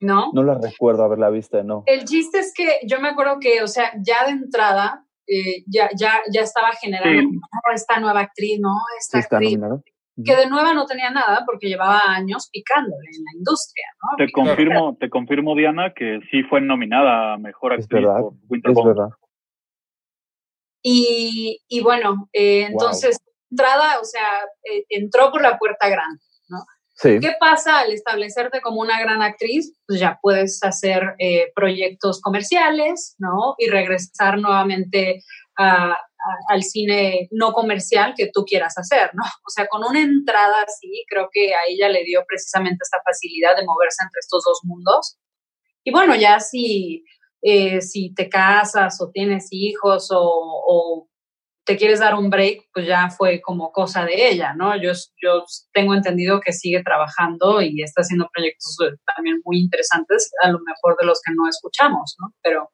G: ¿No?
A: No la recuerdo haberla visto, no.
G: El chiste es que yo me acuerdo que, o sea, ya de entrada, eh, ya, ya, ya estaba generando
F: Sí.
G: "No, esta nueva actriz, no,
A: Sí
G: esta
A: está
G: actriz,
A: nominada.
G: que de nueva no tenía nada porque llevaba años picándole en la industria, ¿no?
F: Te confirmo, te confirmo, Diana, que sí fue nominada a mejor
A: Es
F: actriz
A: verdad,
F: por Winter
A: Es verdad.
G: Y, y bueno, eh,
A: Wow.
G: entonces, entrada, o sea, eh, entró por la puerta grande.
A: Sí.
G: ¿Qué pasa al establecerte como una gran actriz? Pues ya puedes hacer eh, proyectos comerciales, ¿no? Y regresar nuevamente al cine no comercial que tú quieras hacer, ¿no? O sea, con una entrada así, creo que a ella le dio precisamente esta facilidad de moverse entre estos dos mundos. Y bueno, ya si, eh, si te casas o tienes hijos o, o te quieres dar un break, pues ya fue como cosa de ella, ¿no? Yo, yo tengo entendido que sigue trabajando y está haciendo proyectos eh, también muy interesantes, a lo mejor de los que no escuchamos, ¿no? Pero,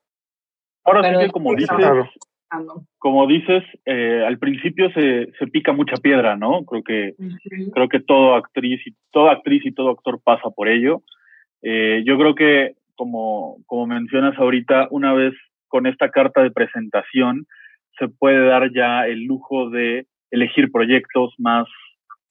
F: Ahora
G: pero
F: sí que como dices, como dices, eh, al principio se, se pica mucha piedra, ¿no? Creo que creo que todo actriz y toda actriz y todo actor pasa por ello. Eh, yo creo que como como mencionas ahorita, una vez con esta carta de presentación se puede dar ya el lujo de elegir proyectos más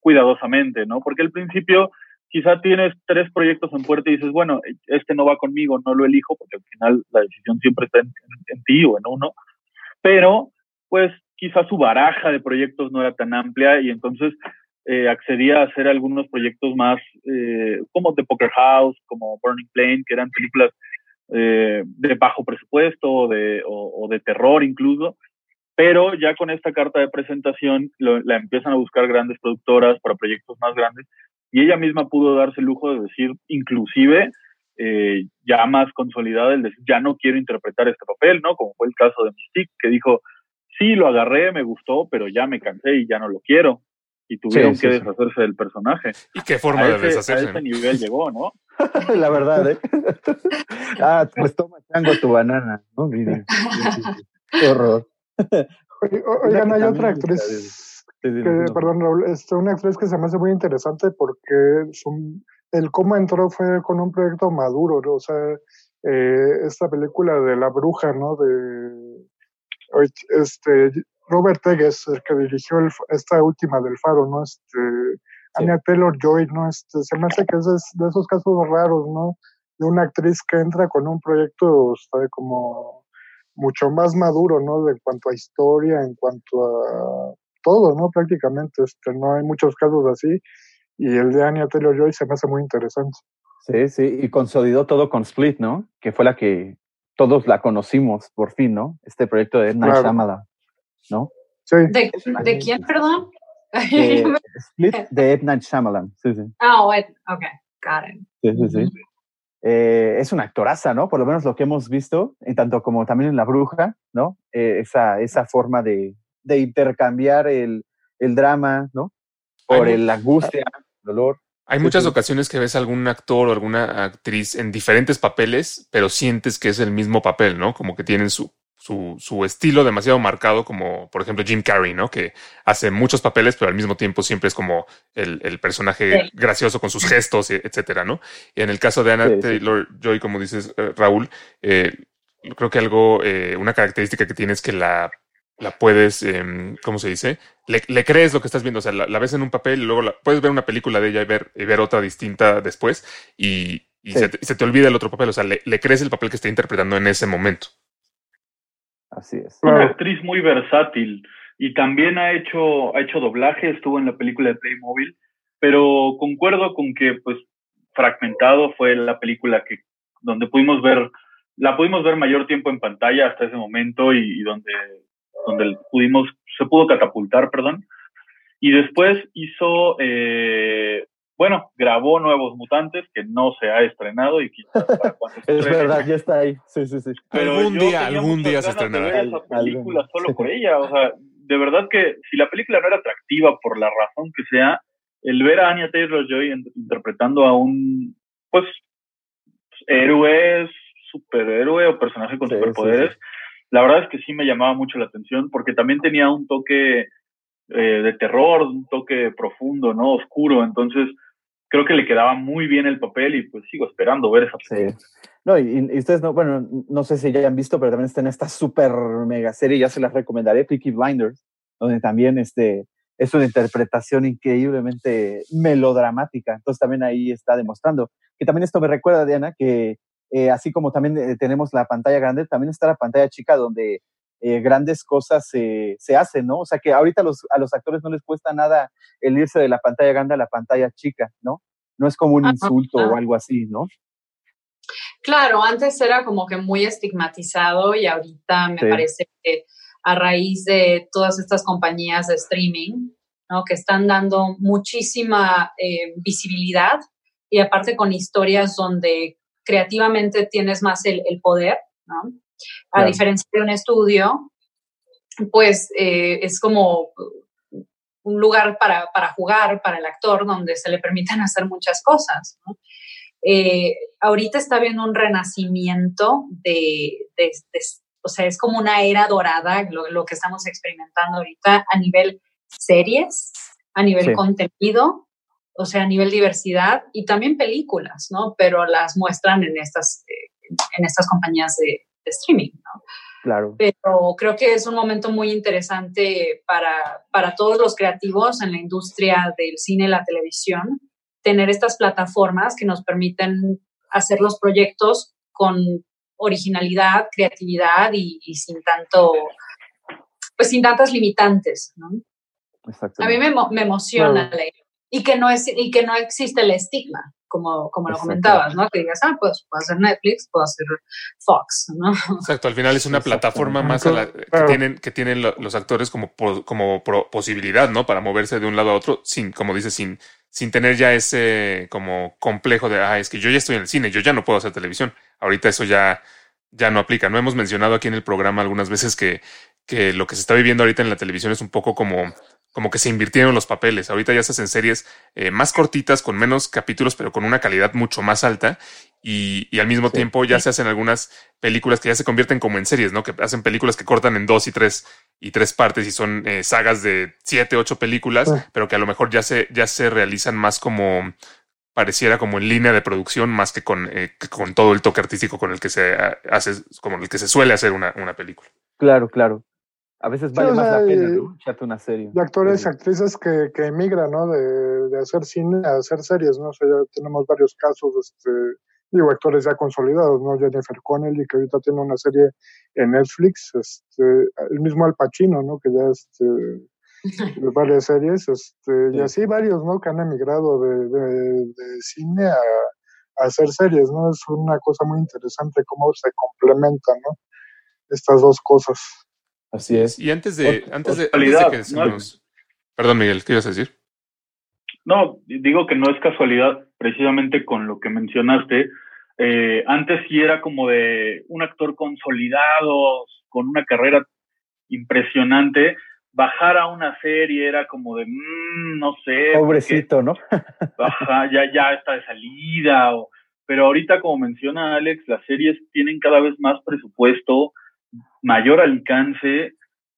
F: cuidadosamente, ¿no? Porque al principio quizá tienes tres proyectos en puerta y dices, bueno, este no va conmigo, no lo elijo, porque al final la decisión siempre está en, ti o en uno, pero pues quizá su baraja de proyectos no era tan amplia y entonces eh, accedía a hacer algunos proyectos más eh, como The Poker House, como Burning Plane, que eran películas eh, de bajo presupuesto o de terror incluso, pero ya con esta carta de presentación lo, la empiezan a buscar grandes productoras para proyectos más grandes y ella misma pudo darse el lujo de decir, inclusive eh, ya más consolidada, el decir, ya no quiero interpretar este papel, ¿no? Como fue el caso de Mystique, que dijo, sí, lo agarré, me gustó, pero ya me cansé y ya no lo quiero. Y tuvieron
A: Sí, sí,
F: que
A: sí.
F: deshacerse del personaje.
D: ¿Y qué forma
F: a
D: de
F: ese,
D: deshacerse?
F: A ese nivel llegó, ¿no?
A: La verdad, ¿eh? ah, pues toma chango tu banana, ¿no? Sí. Qué horror.
E: Oigan, hay otra actriz, que, perdón, Raúl, este, una actriz que se me hace muy interesante porque su- el cómo entró fue con un proyecto maduro, ¿no? o sea, eh, esta película de la bruja, ¿no? De este Robert Eggers, el que dirigió el, esta última del Faro, ¿no? Este, Anya Taylor Joy, ¿no? Este, se me hace que es de esos casos raros, ¿no? De una actriz que entra con un proyecto. Como mucho más maduro, ¿no? En cuanto a historia, en cuanto a todo, ¿no? Prácticamente, este, no hay muchos casos así. Y el de Anya Taylor Joy se me hace muy interesante.
A: Sí, sí, y consolidó todo con Split, ¿no? Que fue la que todos la conocimos por fin, ¿no? Este proyecto de Night claro. ¿no?
E: Sí.
G: ¿De, ¿De, quién, perdón?
A: De Split de Ed Night Shyamalan, sí, sí.
G: Ah, oh, ok, got it.
A: Sí, sí, sí. Eh, es una actoraza, ¿no? Por lo menos lo que hemos visto, en tanto como también en La Bruja, ¿no? Eh, esa, esa forma de, de intercambiar el, el, drama, ¿no? Por el, la angustia, el dolor.
D: Hay muchas ocasiones que ves algún actor o alguna actriz en diferentes papeles, pero sientes que es el mismo papel, ¿no? Como que tienen su, su, su, estilo demasiado marcado, como por ejemplo Jim Carrey, ¿no? Que hace muchos papeles, pero al mismo tiempo siempre es como el, el personaje gracioso con sus gestos, etcétera, ¿no? Y en el caso de Anna Taylor Joy, como dices, eh, Raúl, eh, creo que algo, eh, una característica que tiene es que la la puedes, eh, ¿cómo se dice? Le, le, crees lo que estás viendo, o sea, la, la ves en un papel y luego la, puedes ver una película de ella y ver, y ver otra distinta después y, y sí. se, te, se, te, olvida el otro papel, o sea, le, le, crees el papel que está interpretando en ese momento.
A: Así es.
F: Una actriz muy versátil y también ha hecho, ha hecho doblaje, estuvo en la película de Playmobil, pero concuerdo con que, pues, Fragmentado fue la película que, donde pudimos ver, la pudimos ver mayor tiempo en pantalla hasta ese momento y, y donde donde pudimos, se pudo catapultar, perdón. Y después hizo, eh, bueno, grabó Nuevos Mutantes, que no se ha estrenado y quizás para cuando se
A: Es verdad, ya está ahí. Sí, sí, sí.
D: Pero algún día, algún día se estrenará.
F: esa película solo por ella, o sea, de verdad que si la película no era atractiva por la razón que sea, el ver a Anya Taylor-Joy interpretando a un, pues, héroe, superhéroe o personaje con sí, superpoderes, sí, sí la verdad es que sí me llamaba mucho la atención porque también tenía un toque eh, de terror, un toque profundo, ¿no? Oscuro. Entonces, creo que le quedaba muy bien el papel y pues sigo esperando ver esa
A: película. Sí. No, y, y, ustedes no, bueno, no sé si ya hayan visto, pero también está en esta super mega serie, ya se las recomendaré, Peaky Blinders, donde también este, es una interpretación increíblemente melodramática. Entonces también ahí está demostrando. Que también esto me recuerda, Diana, que eh, así como también eh, tenemos la pantalla grande, también está la pantalla chica donde eh, grandes cosas se hacen, ¿no? O sea que ahorita los, a los actores no les cuesta nada el irse de la pantalla grande a la pantalla chica, ¿no? No es como un insulto ah, ah. o algo así, ¿no?
G: Claro, antes era como que muy estigmatizado y ahorita me sí. parece que a raíz de todas estas compañías de streaming, ¿no? Que están dando muchísima eh, visibilidad y aparte con historias donde creativamente tienes más el, el poder, ¿no? A claro. diferencia de un estudio, pues eh, es como un lugar para, para, jugar para el actor donde se le permiten hacer muchas cosas, ¿no? Eh, ahorita está viendo un renacimiento de, de, de, o sea, es como una era dorada lo, lo, que estamos experimentando ahorita a nivel series, a nivel sí. contenido, o sea, a nivel diversidad y también películas, ¿no? Pero las muestran en estas, eh, en estas compañías de, streaming, ¿no?
A: Claro.
G: Pero creo que es un momento muy interesante para, para todos los creativos en la industria del cine y la televisión, tener estas plataformas que nos permiten hacer los proyectos con originalidad, creatividad y, y sin tanto, pues sin tantas limitantes, ¿no? A mí me, me emociona claro. la idea y que no es y que no existe el estigma como, como lo comentabas, ¿no? Que digas, ah, pues puedo hacer Netflix, puedo hacer Fox, ¿no?
D: Exacto, al final es una plataforma más a la, que tienen, que tienen los actores como, como posibilidad, ¿no? Para moverse de un lado a otro, sin, como dices, sin, sin tener ya ese como complejo de, ah, es que yo ya estoy en el cine, yo ya no puedo hacer televisión. Ahorita eso ya, ya no aplica. No hemos mencionado aquí en el programa algunas veces que, que lo que se está viviendo ahorita en la televisión es un poco como como que se invirtieron los papeles. Ahorita ya se hacen series eh, más cortitas, con menos capítulos, pero con una calidad mucho más alta. Y, y al mismo sí. tiempo ya se hacen algunas películas que ya se convierten como en series, ¿no? Que hacen películas que cortan en dos y tres y tres partes y son eh, sagas de siete, ocho películas, sí. pero que a lo mejor ya se, ya se realizan más como, pareciera como en línea de producción más que con, eh, que con todo el toque artístico con el que se hace, como el que se suele hacer una, una película.
A: Claro, claro. A veces vale
E: o
A: más la pena, ¿no? Echarte una serie.
E: de actores y actrices que, que emigran, ¿no? De, de hacer cine a hacer series, ¿no? O sea, ya tenemos varios casos, este, digo, actores ya consolidados, ¿no? Jennifer Connelly, que ahorita tiene una serie en Netflix, este, el mismo Al Pacino, ¿no? Que ya, este, de varias series, este, y
A: Sí.
E: así varios, ¿no? Que han emigrado de, de, de cine a, a hacer series, ¿no? Es una cosa muy interesante cómo se complementan, ¿no? Estas dos cosas.
A: Así es.
D: Y antes de, antes de, antes de
F: casualidad,
D: que nos... Perdón, Miguel, ¿qué ibas a decir?
F: No, digo que no es casualidad, precisamente con lo que mencionaste. Eh, antes sí era como de un actor consolidado, con una carrera impresionante. Bajar a una serie era como de, mm, no sé. porque-
A: Pobrecito, ¿no?
F: Ajá, ya, ya está de salida. O, pero ahorita, como menciona Alex, las series tienen cada vez más presupuesto, mayor alcance,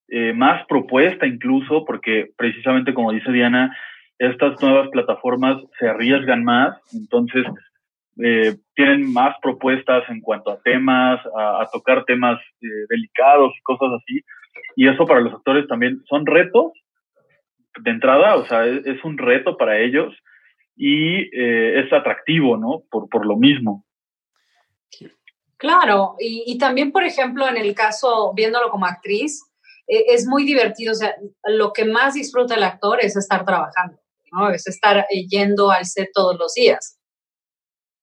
F: eh, más propuesta incluso, porque precisamente como dice Diana, estas nuevas plataformas se arriesgan más, entonces eh, tienen más propuestas en cuanto a temas, a, tocar temas eh, delicados y cosas así. Y eso para los actores también son retos de entrada, o sea, es, es un reto para ellos y eh, es atractivo, ¿no? Por, por lo mismo.
G: Claro, y, y también, por ejemplo, en el caso, viéndolo como actriz, eh, es muy divertido. O sea, lo que más disfruta el actor es estar trabajando, ¿no? Es estar eh, yendo al set todos los días.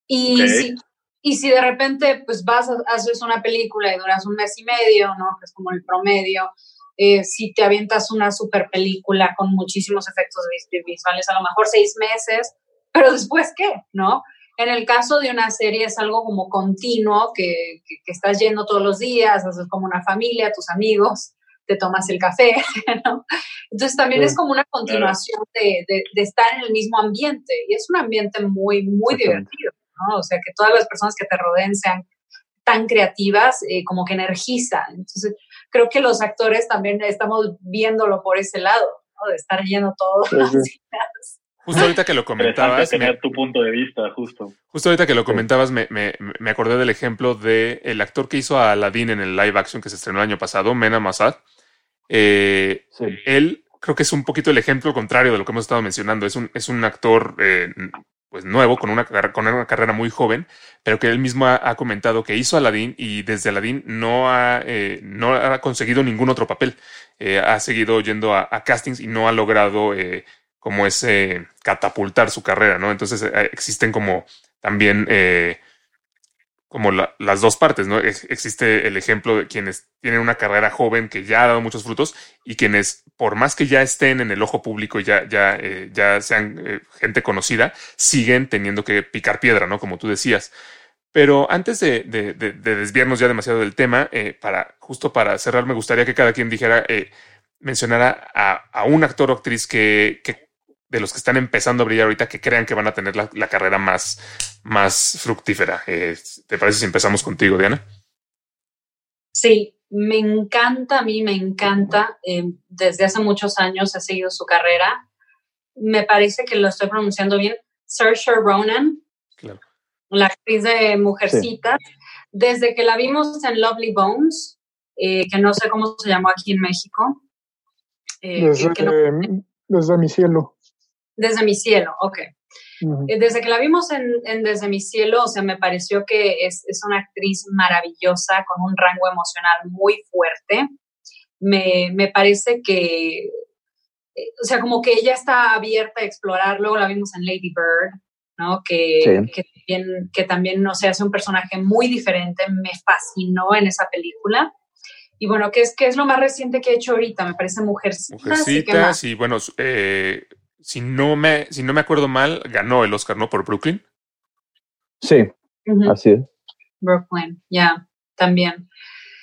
G: Y, si, y si de repente, pues vas, a- haces una película y duras un mes y medio, ¿no? Que es como el promedio. eh, si te avientas una super película con muchísimos efectos vis- visuales, a lo mejor seis meses, pero después qué, ¿no? En el caso de una serie es algo como continuo, que, que, que estás yendo todos los días, haces como una familia, tus amigos, te tomas el café, ¿no? Entonces también
A: Sí.
G: es como una continuación de, de, de estar en el mismo ambiente y es un ambiente muy, muy divertido, ¿no? O sea, que todas las personas que te rodeen sean tan creativas, eh, como que energiza. Entonces, creo que los actores también estamos viéndolo por ese lado, ¿no? De estar yendo todos
E: Sí,
G: los
E: sí.
D: Justo ahorita que lo comentabas, me-
F: tener tu punto de vista, justo.
D: justo ahorita que lo comentabas, me, me, me acordé del ejemplo de el actor que hizo a Aladdin en el live action que se estrenó el año pasado, Mena Masad. Eh,
A: Sí.
D: él creo que es un poquito el ejemplo contrario de lo que hemos estado mencionando. Es un, es un actor eh, pues nuevo, con una, carrera- con una carrera muy joven, pero que él mismo ha, ha comentado que hizo Aladdin y desde Aladdin no ha, eh, no ha conseguido ningún otro papel. Eh, ha seguido yendo a, a castings y no ha logrado eh, como ese catapultar su carrera, ¿no? Entonces eh, existen como también eh, como la- las dos partes, ¿no? Ex- existe el ejemplo de quienes tienen una carrera joven que ya ha dado muchos frutos y quienes, por más que ya estén en el ojo público y ya, ya, eh, ya sean eh, gente conocida, siguen teniendo que picar piedra, ¿no? Como tú decías. Pero antes de, de- de- de desviarnos ya demasiado del tema, eh, para, justo para cerrar, me gustaría que cada quien dijera, eh, mencionara a, un actor o actriz que de los que están empezando a brillar ahorita que crean que van a tener la, la carrera más, más fructífera. Eh, ¿Te parece si empezamos contigo, Diana?
G: Sí, me encanta, a mí me encanta. eh, desde hace muchos años he seguido su carrera. Me parece que lo estoy pronunciando bien. Saoirse Ronan,
D: Claro.
G: la actriz de Mujercitas. Desde que la vimos en Lovely Bones, eh, que no sé cómo se llamó aquí en México. eh,
E: Desde,
G: que no-
E: desde mi cielo.
G: Desde mi cielo, ok. Eh, Desde que la vimos en, en Desde mi cielo, o sea, me pareció que es, es una actriz maravillosa, con un rango emocional muy fuerte. Me, me parece que, eh, o sea, como que ella está abierta a explorar. Luego la vimos en Lady Bird, ¿no? Que,
A: Sí.
G: que, también, que también, no sé, hace un personaje muy diferente. Me fascinó en esa película. Y bueno, ¿qué es, qué es lo más reciente que he hecho ahorita? Me parece Mujercitas. ¿y?
D: Mujercitas y bueno, su- eh, si, no me, si no me acuerdo mal, ganó el Oscar, ¿no? Por Brooklyn.
A: Sí, así es.
G: Brooklyn, ya, también.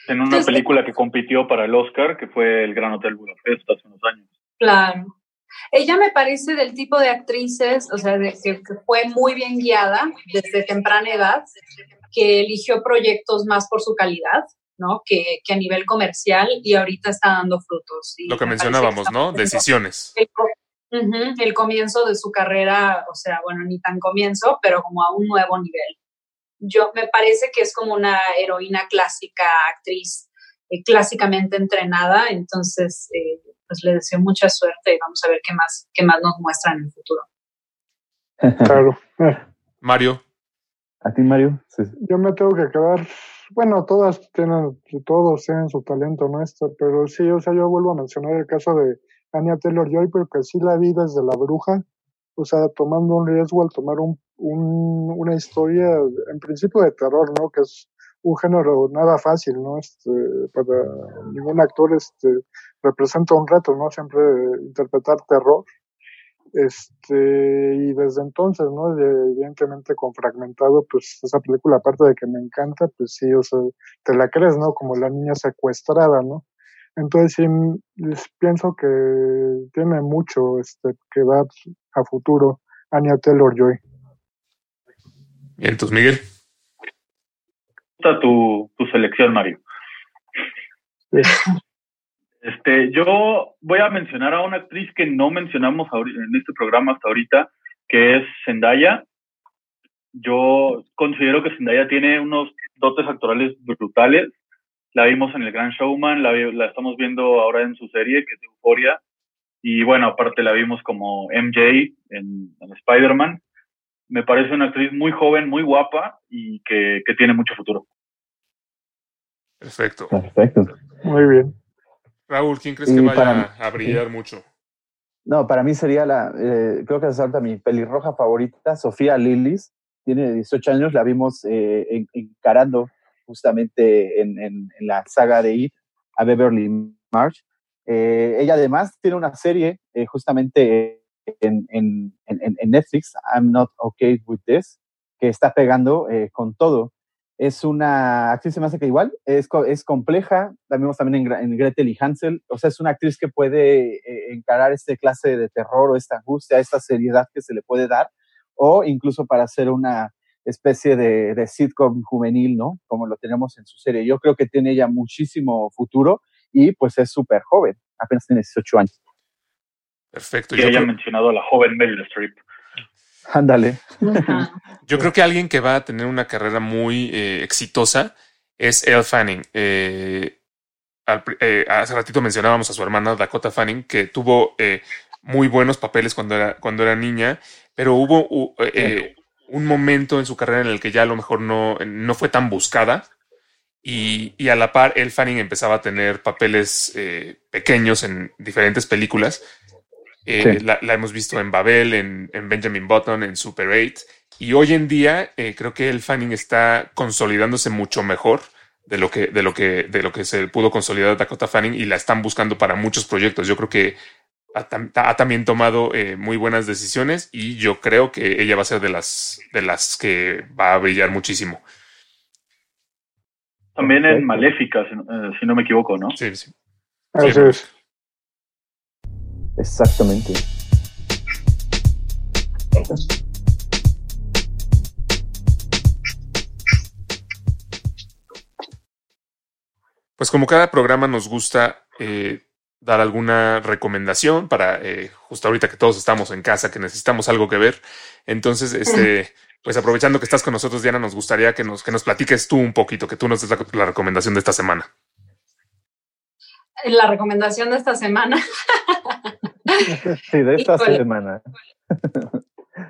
F: En una
G: Entonces-
F: película que compitió para el Oscar, que fue El Gran Hotel Budapest hace unos años.
G: Claro. Ella me parece del tipo de actrices, o sea, de, que, que fue muy bien guiada desde temprana edad, que eligió proyectos más por su calidad, ¿no? Que, que a nivel comercial y ahorita está dando frutos. Y
D: Lo que mencionábamos, ¿no? Decisiones.
G: el Ujú, El comienzo de su carrera, o sea, bueno, ni tan comienzo, pero como a un nuevo nivel. Yo me parece que es como una heroína clásica, actriz eh, clásicamente entrenada, entonces eh, pues le deseo mucha suerte y vamos a ver qué más, qué más nos muestra en el futuro.
E: Claro. Eh,
D: Mario,
A: ¿A ti, Mario? Sí.
E: Yo me tengo que quedar, bueno, todas tienen, todos tienen su talento, ¿no? Esto, pero sí, o sea, yo vuelvo a mencionar el caso de Anya Taylor Joy, porque sí la vi desde la bruja, o sea, tomando un riesgo al tomar un, un, una historia, en principio de terror, ¿no? Que es un género nada fácil, ¿no? Este, para ningún actor este, representa un reto, ¿no? Siempre interpretar terror. Este, y desde entonces, ¿no? De- evidentemente con Fragmentado, pues esa película, aparte de que me encanta, pues sí, o sea, te la crees, ¿no? Como la niña secuestrada, ¿no? Entonces sí, mm, les pienso que tiene mucho este, que dar a futuro Anya Taylor Joy.
D: bien, entonces Miguel.
F: gusta tu, tu selección, Mario.
E: Sí.
F: Este, yo voy a mencionar a una actriz que no mencionamos en este programa hasta ahorita, que es Zendaya. Yo considero que Zendaya tiene unos dotes actorales brutales. La vimos en El Gran Showman, la, la estamos viendo ahora en su serie, que es Euphoria. Y bueno, aparte la vimos como MJ en, en Spider-Man. Me parece una actriz muy joven, muy guapa y que, que tiene mucho futuro.
D: Perfecto.
A: Perfecto.
E: Muy bien.
D: Raúl, ¿quién crees
A: Y
D: que vaya a brillar mucho?
A: No, para mí sería la, eh, creo que es ahorita mi pelirroja favorita, Sofía Lillis. Tiene 18 años, la vimos eh, en- encarando justamente en, en- en la saga de It a Beverly March. Eh, ella además tiene una serie eh, justamente en, en- en- en Netflix, I'm Not Okay With This, que está pegando eh, con todo. Es una actriz, se me hace que igual, es, es compleja, la vimos también en, en Gretel y Hansel, o sea, es una actriz que puede eh, encarar este clase de terror o esta angustia, esta seriedad que se le puede dar, o incluso para hacer una especie de, de sitcom juvenil, ¿no? Como lo tenemos en su serie. Yo creo que tiene ella muchísimo futuro y pues es súper joven, apenas tiene 18 años.
D: Perfecto. Yo
F: haya
D: creo,
F: mencionado a la joven Meryl Streep.
A: Ándale.
D: Yo creo que alguien que va a tener una carrera muy eh, exitosa es Elle Fanning. Eh, al eh, hace ratito mencionábamos a su hermana Dakota Fanning, que tuvo eh, muy buenos papeles cuando era, cuando era niña, pero hubo u- eh, un momento en su carrera en el que ya a lo mejor no, no fue tan buscada. Y, y a la par, Elle Fanning empezaba a tener papeles eh, pequeños en diferentes películas. Eh,
A: Sí.
D: la, la hemos visto en Babel, en, en Benjamin Button, en Super 8. Y hoy en día eh, creo que Elle Fanning está consolidándose mucho mejor de lo que, de lo que, de lo que se pudo consolidar Dakota Fanning y la están buscando para muchos proyectos. Yo creo que ha, tam- ha también tomado eh, muy buenas decisiones y yo creo que ella va a ser de las, de las que va a brillar muchísimo.
F: También en. Maléfica, si, no- eh, si no me equivoco, ¿no?
D: Sí, sí.
E: Así
D: Sí.
E: es.
A: Exactamente.
D: Pues como cada programa nos gusta eh, dar alguna recomendación para eh, justo ahorita que todos estamos en casa, que necesitamos algo que ver. Entonces, este, pues aprovechando que estás con nosotros, Diana, nos gustaría que nos, que nos platiques tú un poquito, que tú nos des la, la recomendación de esta semana.
G: La recomendación de esta semana,
A: Sí, de esta
G: Híjole.
A: semana.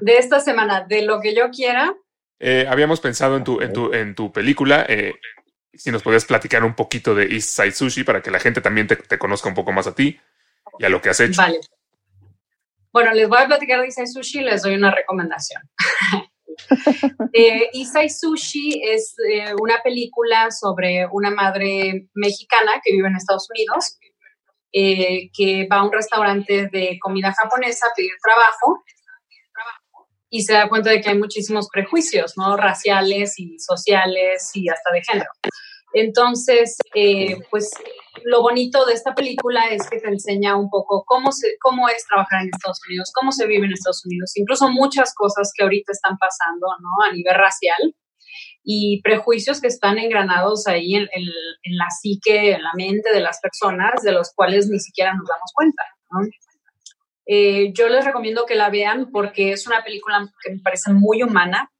G: de esta semana, de lo que yo quiera,
D: Eh, habíamos pensado en tu, en tu, en tu película, eh, si nos podías platicar un poquito de East Side Sushi para que la gente también te, conozca un poco más a ti y a lo que has hecho.
G: Vale. Bueno, les voy a platicar de Isai Sushi y les doy una recomendación. eh, Isai Sushi es eh, una película sobre una madre mexicana que vive en Estados Unidos, eh, que va a un restaurante de comida japonesa a pedir trabajo y se da cuenta de que hay muchísimos prejuicios, ¿no? Raciales y sociales y hasta de género. Entonces, eh, pues lo bonito de esta película es que te enseña un poco cómo, se, cómo es trabajar en Estados Unidos, cómo se vive en Estados Unidos, incluso muchas cosas que ahorita están pasando ¿no? a nivel racial y prejuicios que están engranados ahí en, en, en la psique, en la mente de las personas, de los cuales ni siquiera nos damos cuenta. ¿no? Eh, yo les recomiendo que la vean porque es una película que me parece muy humana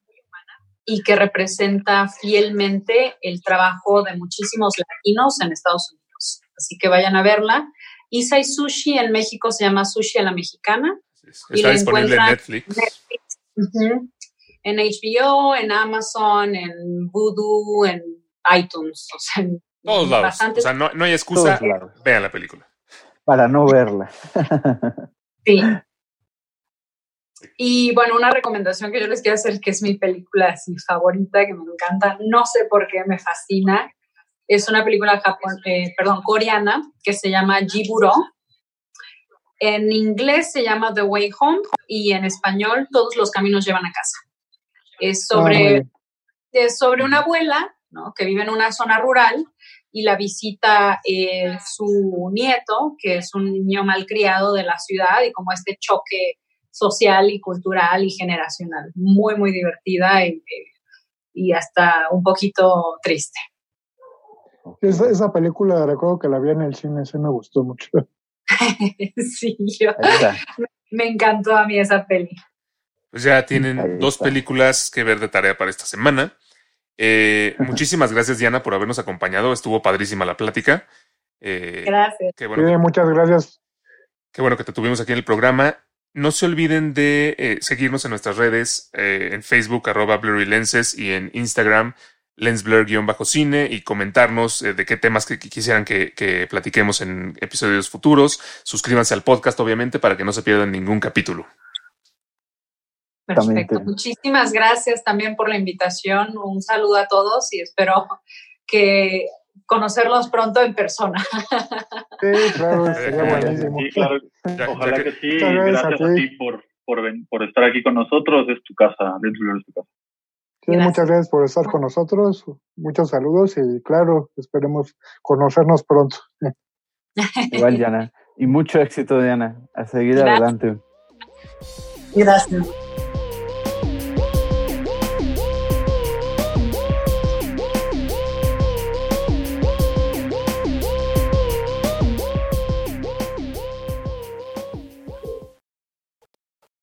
G: y que representa fielmente el trabajo de muchísimos latinos en Estados Unidos. Así que vayan a verla. Isai Sushi en México se llama Sushi a la Mexicana.
D: Está disponible en Netflix.
G: En HBO, en Amazon, en Voodoo, en iTunes. O sea, en
D: todos lados. O sea, no, no hay excusa. Vean la película.
A: Para no verla.
G: sí. Y bueno, una recomendación que yo les quiero hacer, que es mi película así favorita, que me encanta, no sé por qué me fascina, es una película japon eh, perdón, coreana que se llama Jiburo. En inglés se llama The Way Home y en español Todos los caminos llevan a casa. Es sobre, ah, es sobre una abuela ¿no? que vive en una zona rural y la visita eh, su nieto, que es un niño malcriado de la ciudad y como este choque social y cultural y generacional. Muy, muy divertida y, y hasta un poquito triste.
E: Esa, esa, película, recuerdo que la vi en el cine, se me gustó mucho.
G: sí, yo, me encantó a mí esa peli.
D: Pues ya tienen dos películas que ver de tarea para esta semana. Eh, muchísimas gracias, Diana, por habernos acompañado. Estuvo padrísima la plática.
G: Eh, gracias.
E: Qué bueno muchas gracias.
D: Qué bueno que te tuvimos aquí en el programa. No se olviden de eh, seguirnos en nuestras redes, en Facebook, arroba Blurry Lenses, y en Instagram, lensblur-cine, y comentarnos de qué temas que, quisieran que, que, platiquemos en episodios futuros. Suscríbanse al podcast, obviamente, para que no se pierdan ningún capítulo.
G: Perfecto. Muchísimas gracias también por la invitación. Un saludo a todos y espero que conocerlos pronto en persona.
E: Sí, claro, sería buenísimo.
F: Sí, claro. Ojalá que, sí. Gracias a ti, por, por, por, estar aquí con nosotros. Es tu casa, dentro de tu casa.
E: Sí, muchas gracias por estar con nosotros. Muchos saludos y claro, esperemos conocernos pronto.
A: Igual, Diana. Y mucho éxito, Diana. A seguir adelante.
G: Gracias.